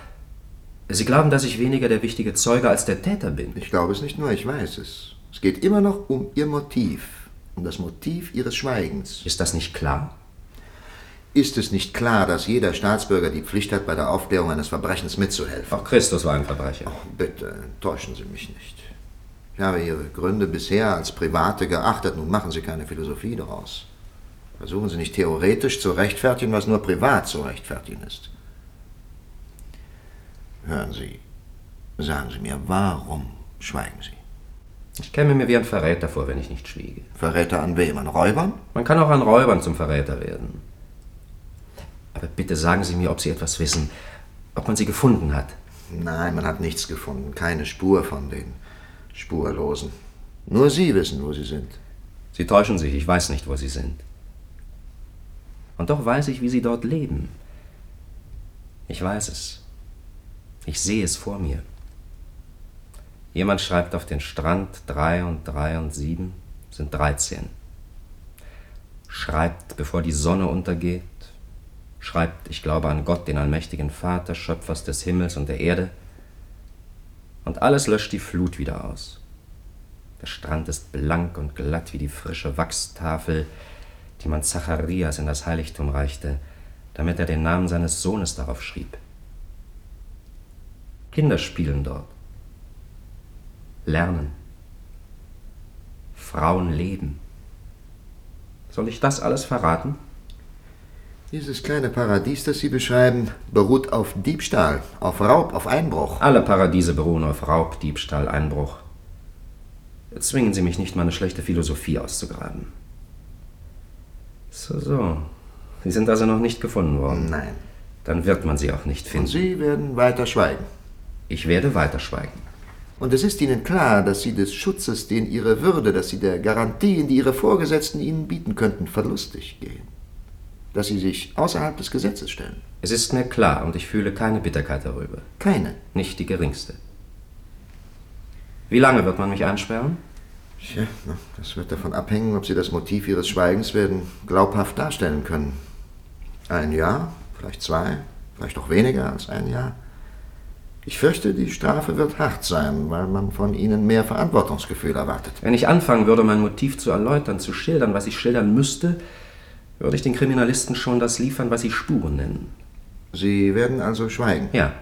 Sie glauben, dass ich weniger der wichtige Zeuge als der Täter bin. Ich glaube es nicht nur, ich weiß es. Es geht immer noch um Ihr Motiv, um das Motiv Ihres Schweigens. Ist das nicht klar? Ist es nicht klar, dass jeder Staatsbürger die Pflicht hat, bei der Aufklärung eines Verbrechens mitzuhelfen? Auch Christus war ein Verbrecher. Oh, bitte, täuschen Sie mich nicht. Ich habe Ihre Gründe bisher als private geachtet. Nun machen Sie keine Philosophie daraus. Versuchen Sie nicht theoretisch zu rechtfertigen, was nur privat zu rechtfertigen ist. Hören Sie, sagen Sie mir, warum schweigen Sie? Ich käme mir wie ein Verräter vor, wenn ich nicht schwiege. Verräter an wem? An Räubern? Man kann auch an Räubern zum Verräter werden. Aber bitte sagen Sie mir, ob Sie etwas wissen, ob man sie gefunden hat. Nein, man hat nichts gefunden. Keine Spur von den Spurlosen. Nur Sie wissen, wo sie sind. Sie täuschen sich, ich weiß nicht, wo sie sind. Und doch weiß ich, wie sie dort leben. Ich weiß es. Ich sehe es vor mir. Jemand schreibt auf den Strand, drei und drei und sieben sind dreizehn. Schreibt, bevor die Sonne untergeht, schreibt, ich glaube an Gott, den allmächtigen Vater, Schöpfers des Himmels und der Erde, und alles löscht die Flut wieder aus. Der Strand ist blank und glatt wie die frische Wachstafel, die man Zacharias in das Heiligtum reichte, damit er den Namen seines Sohnes darauf schrieb. Kinder spielen dort, lernen, Frauen leben. Soll ich das alles verraten? Dieses kleine Paradies, das Sie beschreiben, beruht auf Diebstahl, auf Raub, auf Einbruch. Alle Paradiese beruhen auf Raub, Diebstahl, Einbruch. Zwingen Sie mich nicht, meine schlechte Philosophie auszugraben. So, so. Sie sind also noch nicht gefunden worden? Nein. Dann wird man sie auch nicht finden. Und Sie werden weiter schweigen. Ich werde weiter schweigen. Und es ist Ihnen klar, dass Sie des Schutzes, den Ihre Würde, dass Sie der Garantien, die Ihre Vorgesetzten Ihnen bieten könnten, verlustig gehen. Dass Sie sich außerhalb des Gesetzes stellen. Es ist mir klar und ich fühle keine Bitterkeit darüber. Keine? Nicht die geringste. Wie lange wird man mich einsperren? Tja, das wird davon abhängen, ob Sie das Motiv Ihres Schweigens werden glaubhaft darstellen können. Ein Jahr, vielleicht zwei, vielleicht auch weniger als ein Jahr. Ich fürchte, die Strafe wird hart sein, weil man von Ihnen mehr Verantwortungsgefühl erwartet. Wenn ich anfangen würde, mein Motiv zu erläutern, zu schildern, was ich schildern müsste, würde ich den Kriminalisten schon das liefern, was sie Spuren nennen. Sie werden also schweigen? Ja.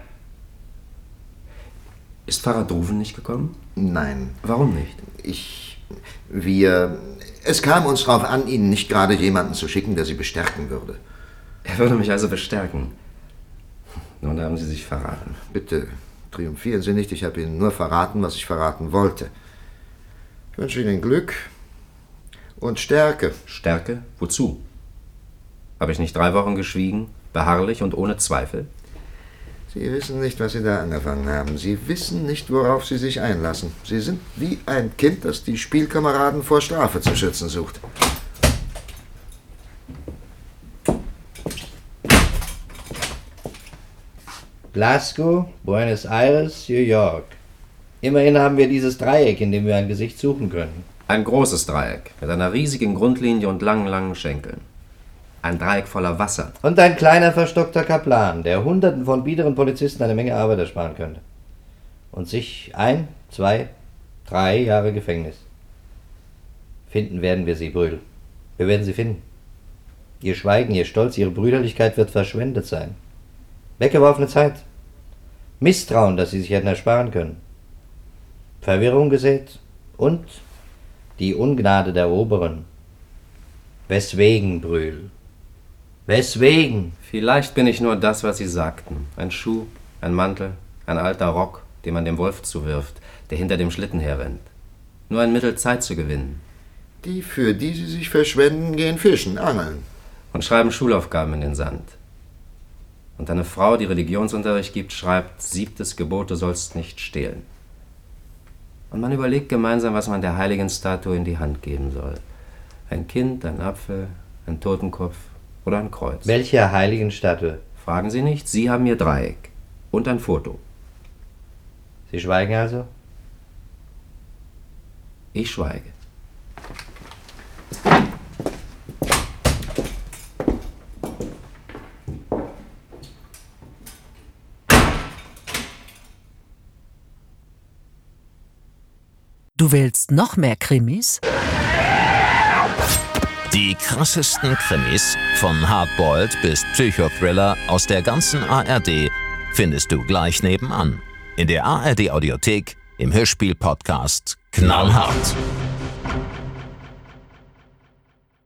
Ist Pfarrer Druven nicht gekommen? Nein. Warum nicht? Ich. Wir. Es kam uns darauf an, Ihnen nicht gerade jemanden zu schicken, der Sie bestärken würde. Er würde mich also bestärken. Nun haben Sie sich verraten. Bitte, triumphieren Sie nicht. Ich habe Ihnen nur verraten, was ich verraten wollte. Ich wünsche Ihnen Glück und Stärke. Stärke? Wozu? Habe ich nicht drei Wochen geschwiegen, beharrlich und ohne Zweifel? Sie wissen nicht, was Sie da angefangen haben. Sie wissen nicht, worauf Sie sich einlassen. Sie sind wie ein Kind, das die Spielkameraden vor Strafe zu schützen sucht. Glasgow, Buenos Aires, New York. Immerhin haben wir dieses Dreieck, in dem wir ein Gesicht suchen können. Ein großes Dreieck mit einer riesigen Grundlinie und langen, langen Schenkeln. Ein Dreieck voller Wasser. Und ein kleiner verstockter Kaplan, der Hunderten von biederen Polizisten eine Menge Arbeit ersparen könnte. Und sich ein, zwei, drei Jahre Gefängnis. Finden werden wir sie, Brühl. Wir werden sie finden. Ihr Schweigen, ihr Stolz, ihre Brüderlichkeit wird verschwendet sein. Weggeworfene Zeit. Misstrauen, das sie sich hätten ersparen können. Verwirrung gesät und die Ungnade der Oberen. Weswegen, Brühl? Weswegen? Vielleicht bin ich nur das, was Sie sagten. Ein Schuh, ein Mantel, ein alter Rock, den man dem Wolf zuwirft, der hinter dem Schlitten herrennt. Nur ein Mittel, Zeit zu gewinnen. Die, für die sie sich verschwenden, gehen fischen, angeln. Und schreiben Schulaufgaben in den Sand. Und eine Frau, die Religionsunterricht gibt, schreibt, siebtes Gebot, du sollst nicht stehlen. Und man überlegt gemeinsam, was man der heiligen Statue in die Hand geben soll. Ein Kind, ein Apfel, ein Totenkopf oder ein Kreuz. Welche heiligen? Fragen Sie nicht, Sie haben Ihr Dreieck und ein Foto. Sie schweigen also? Ich schweige. Du willst noch mehr Krimis? Die krassesten Krimis von Hardboiled bis Psychothriller aus der ganzen ARD findest du gleich nebenan. In der ARD Audiothek, im Hörspiel-Podcast Knallhart.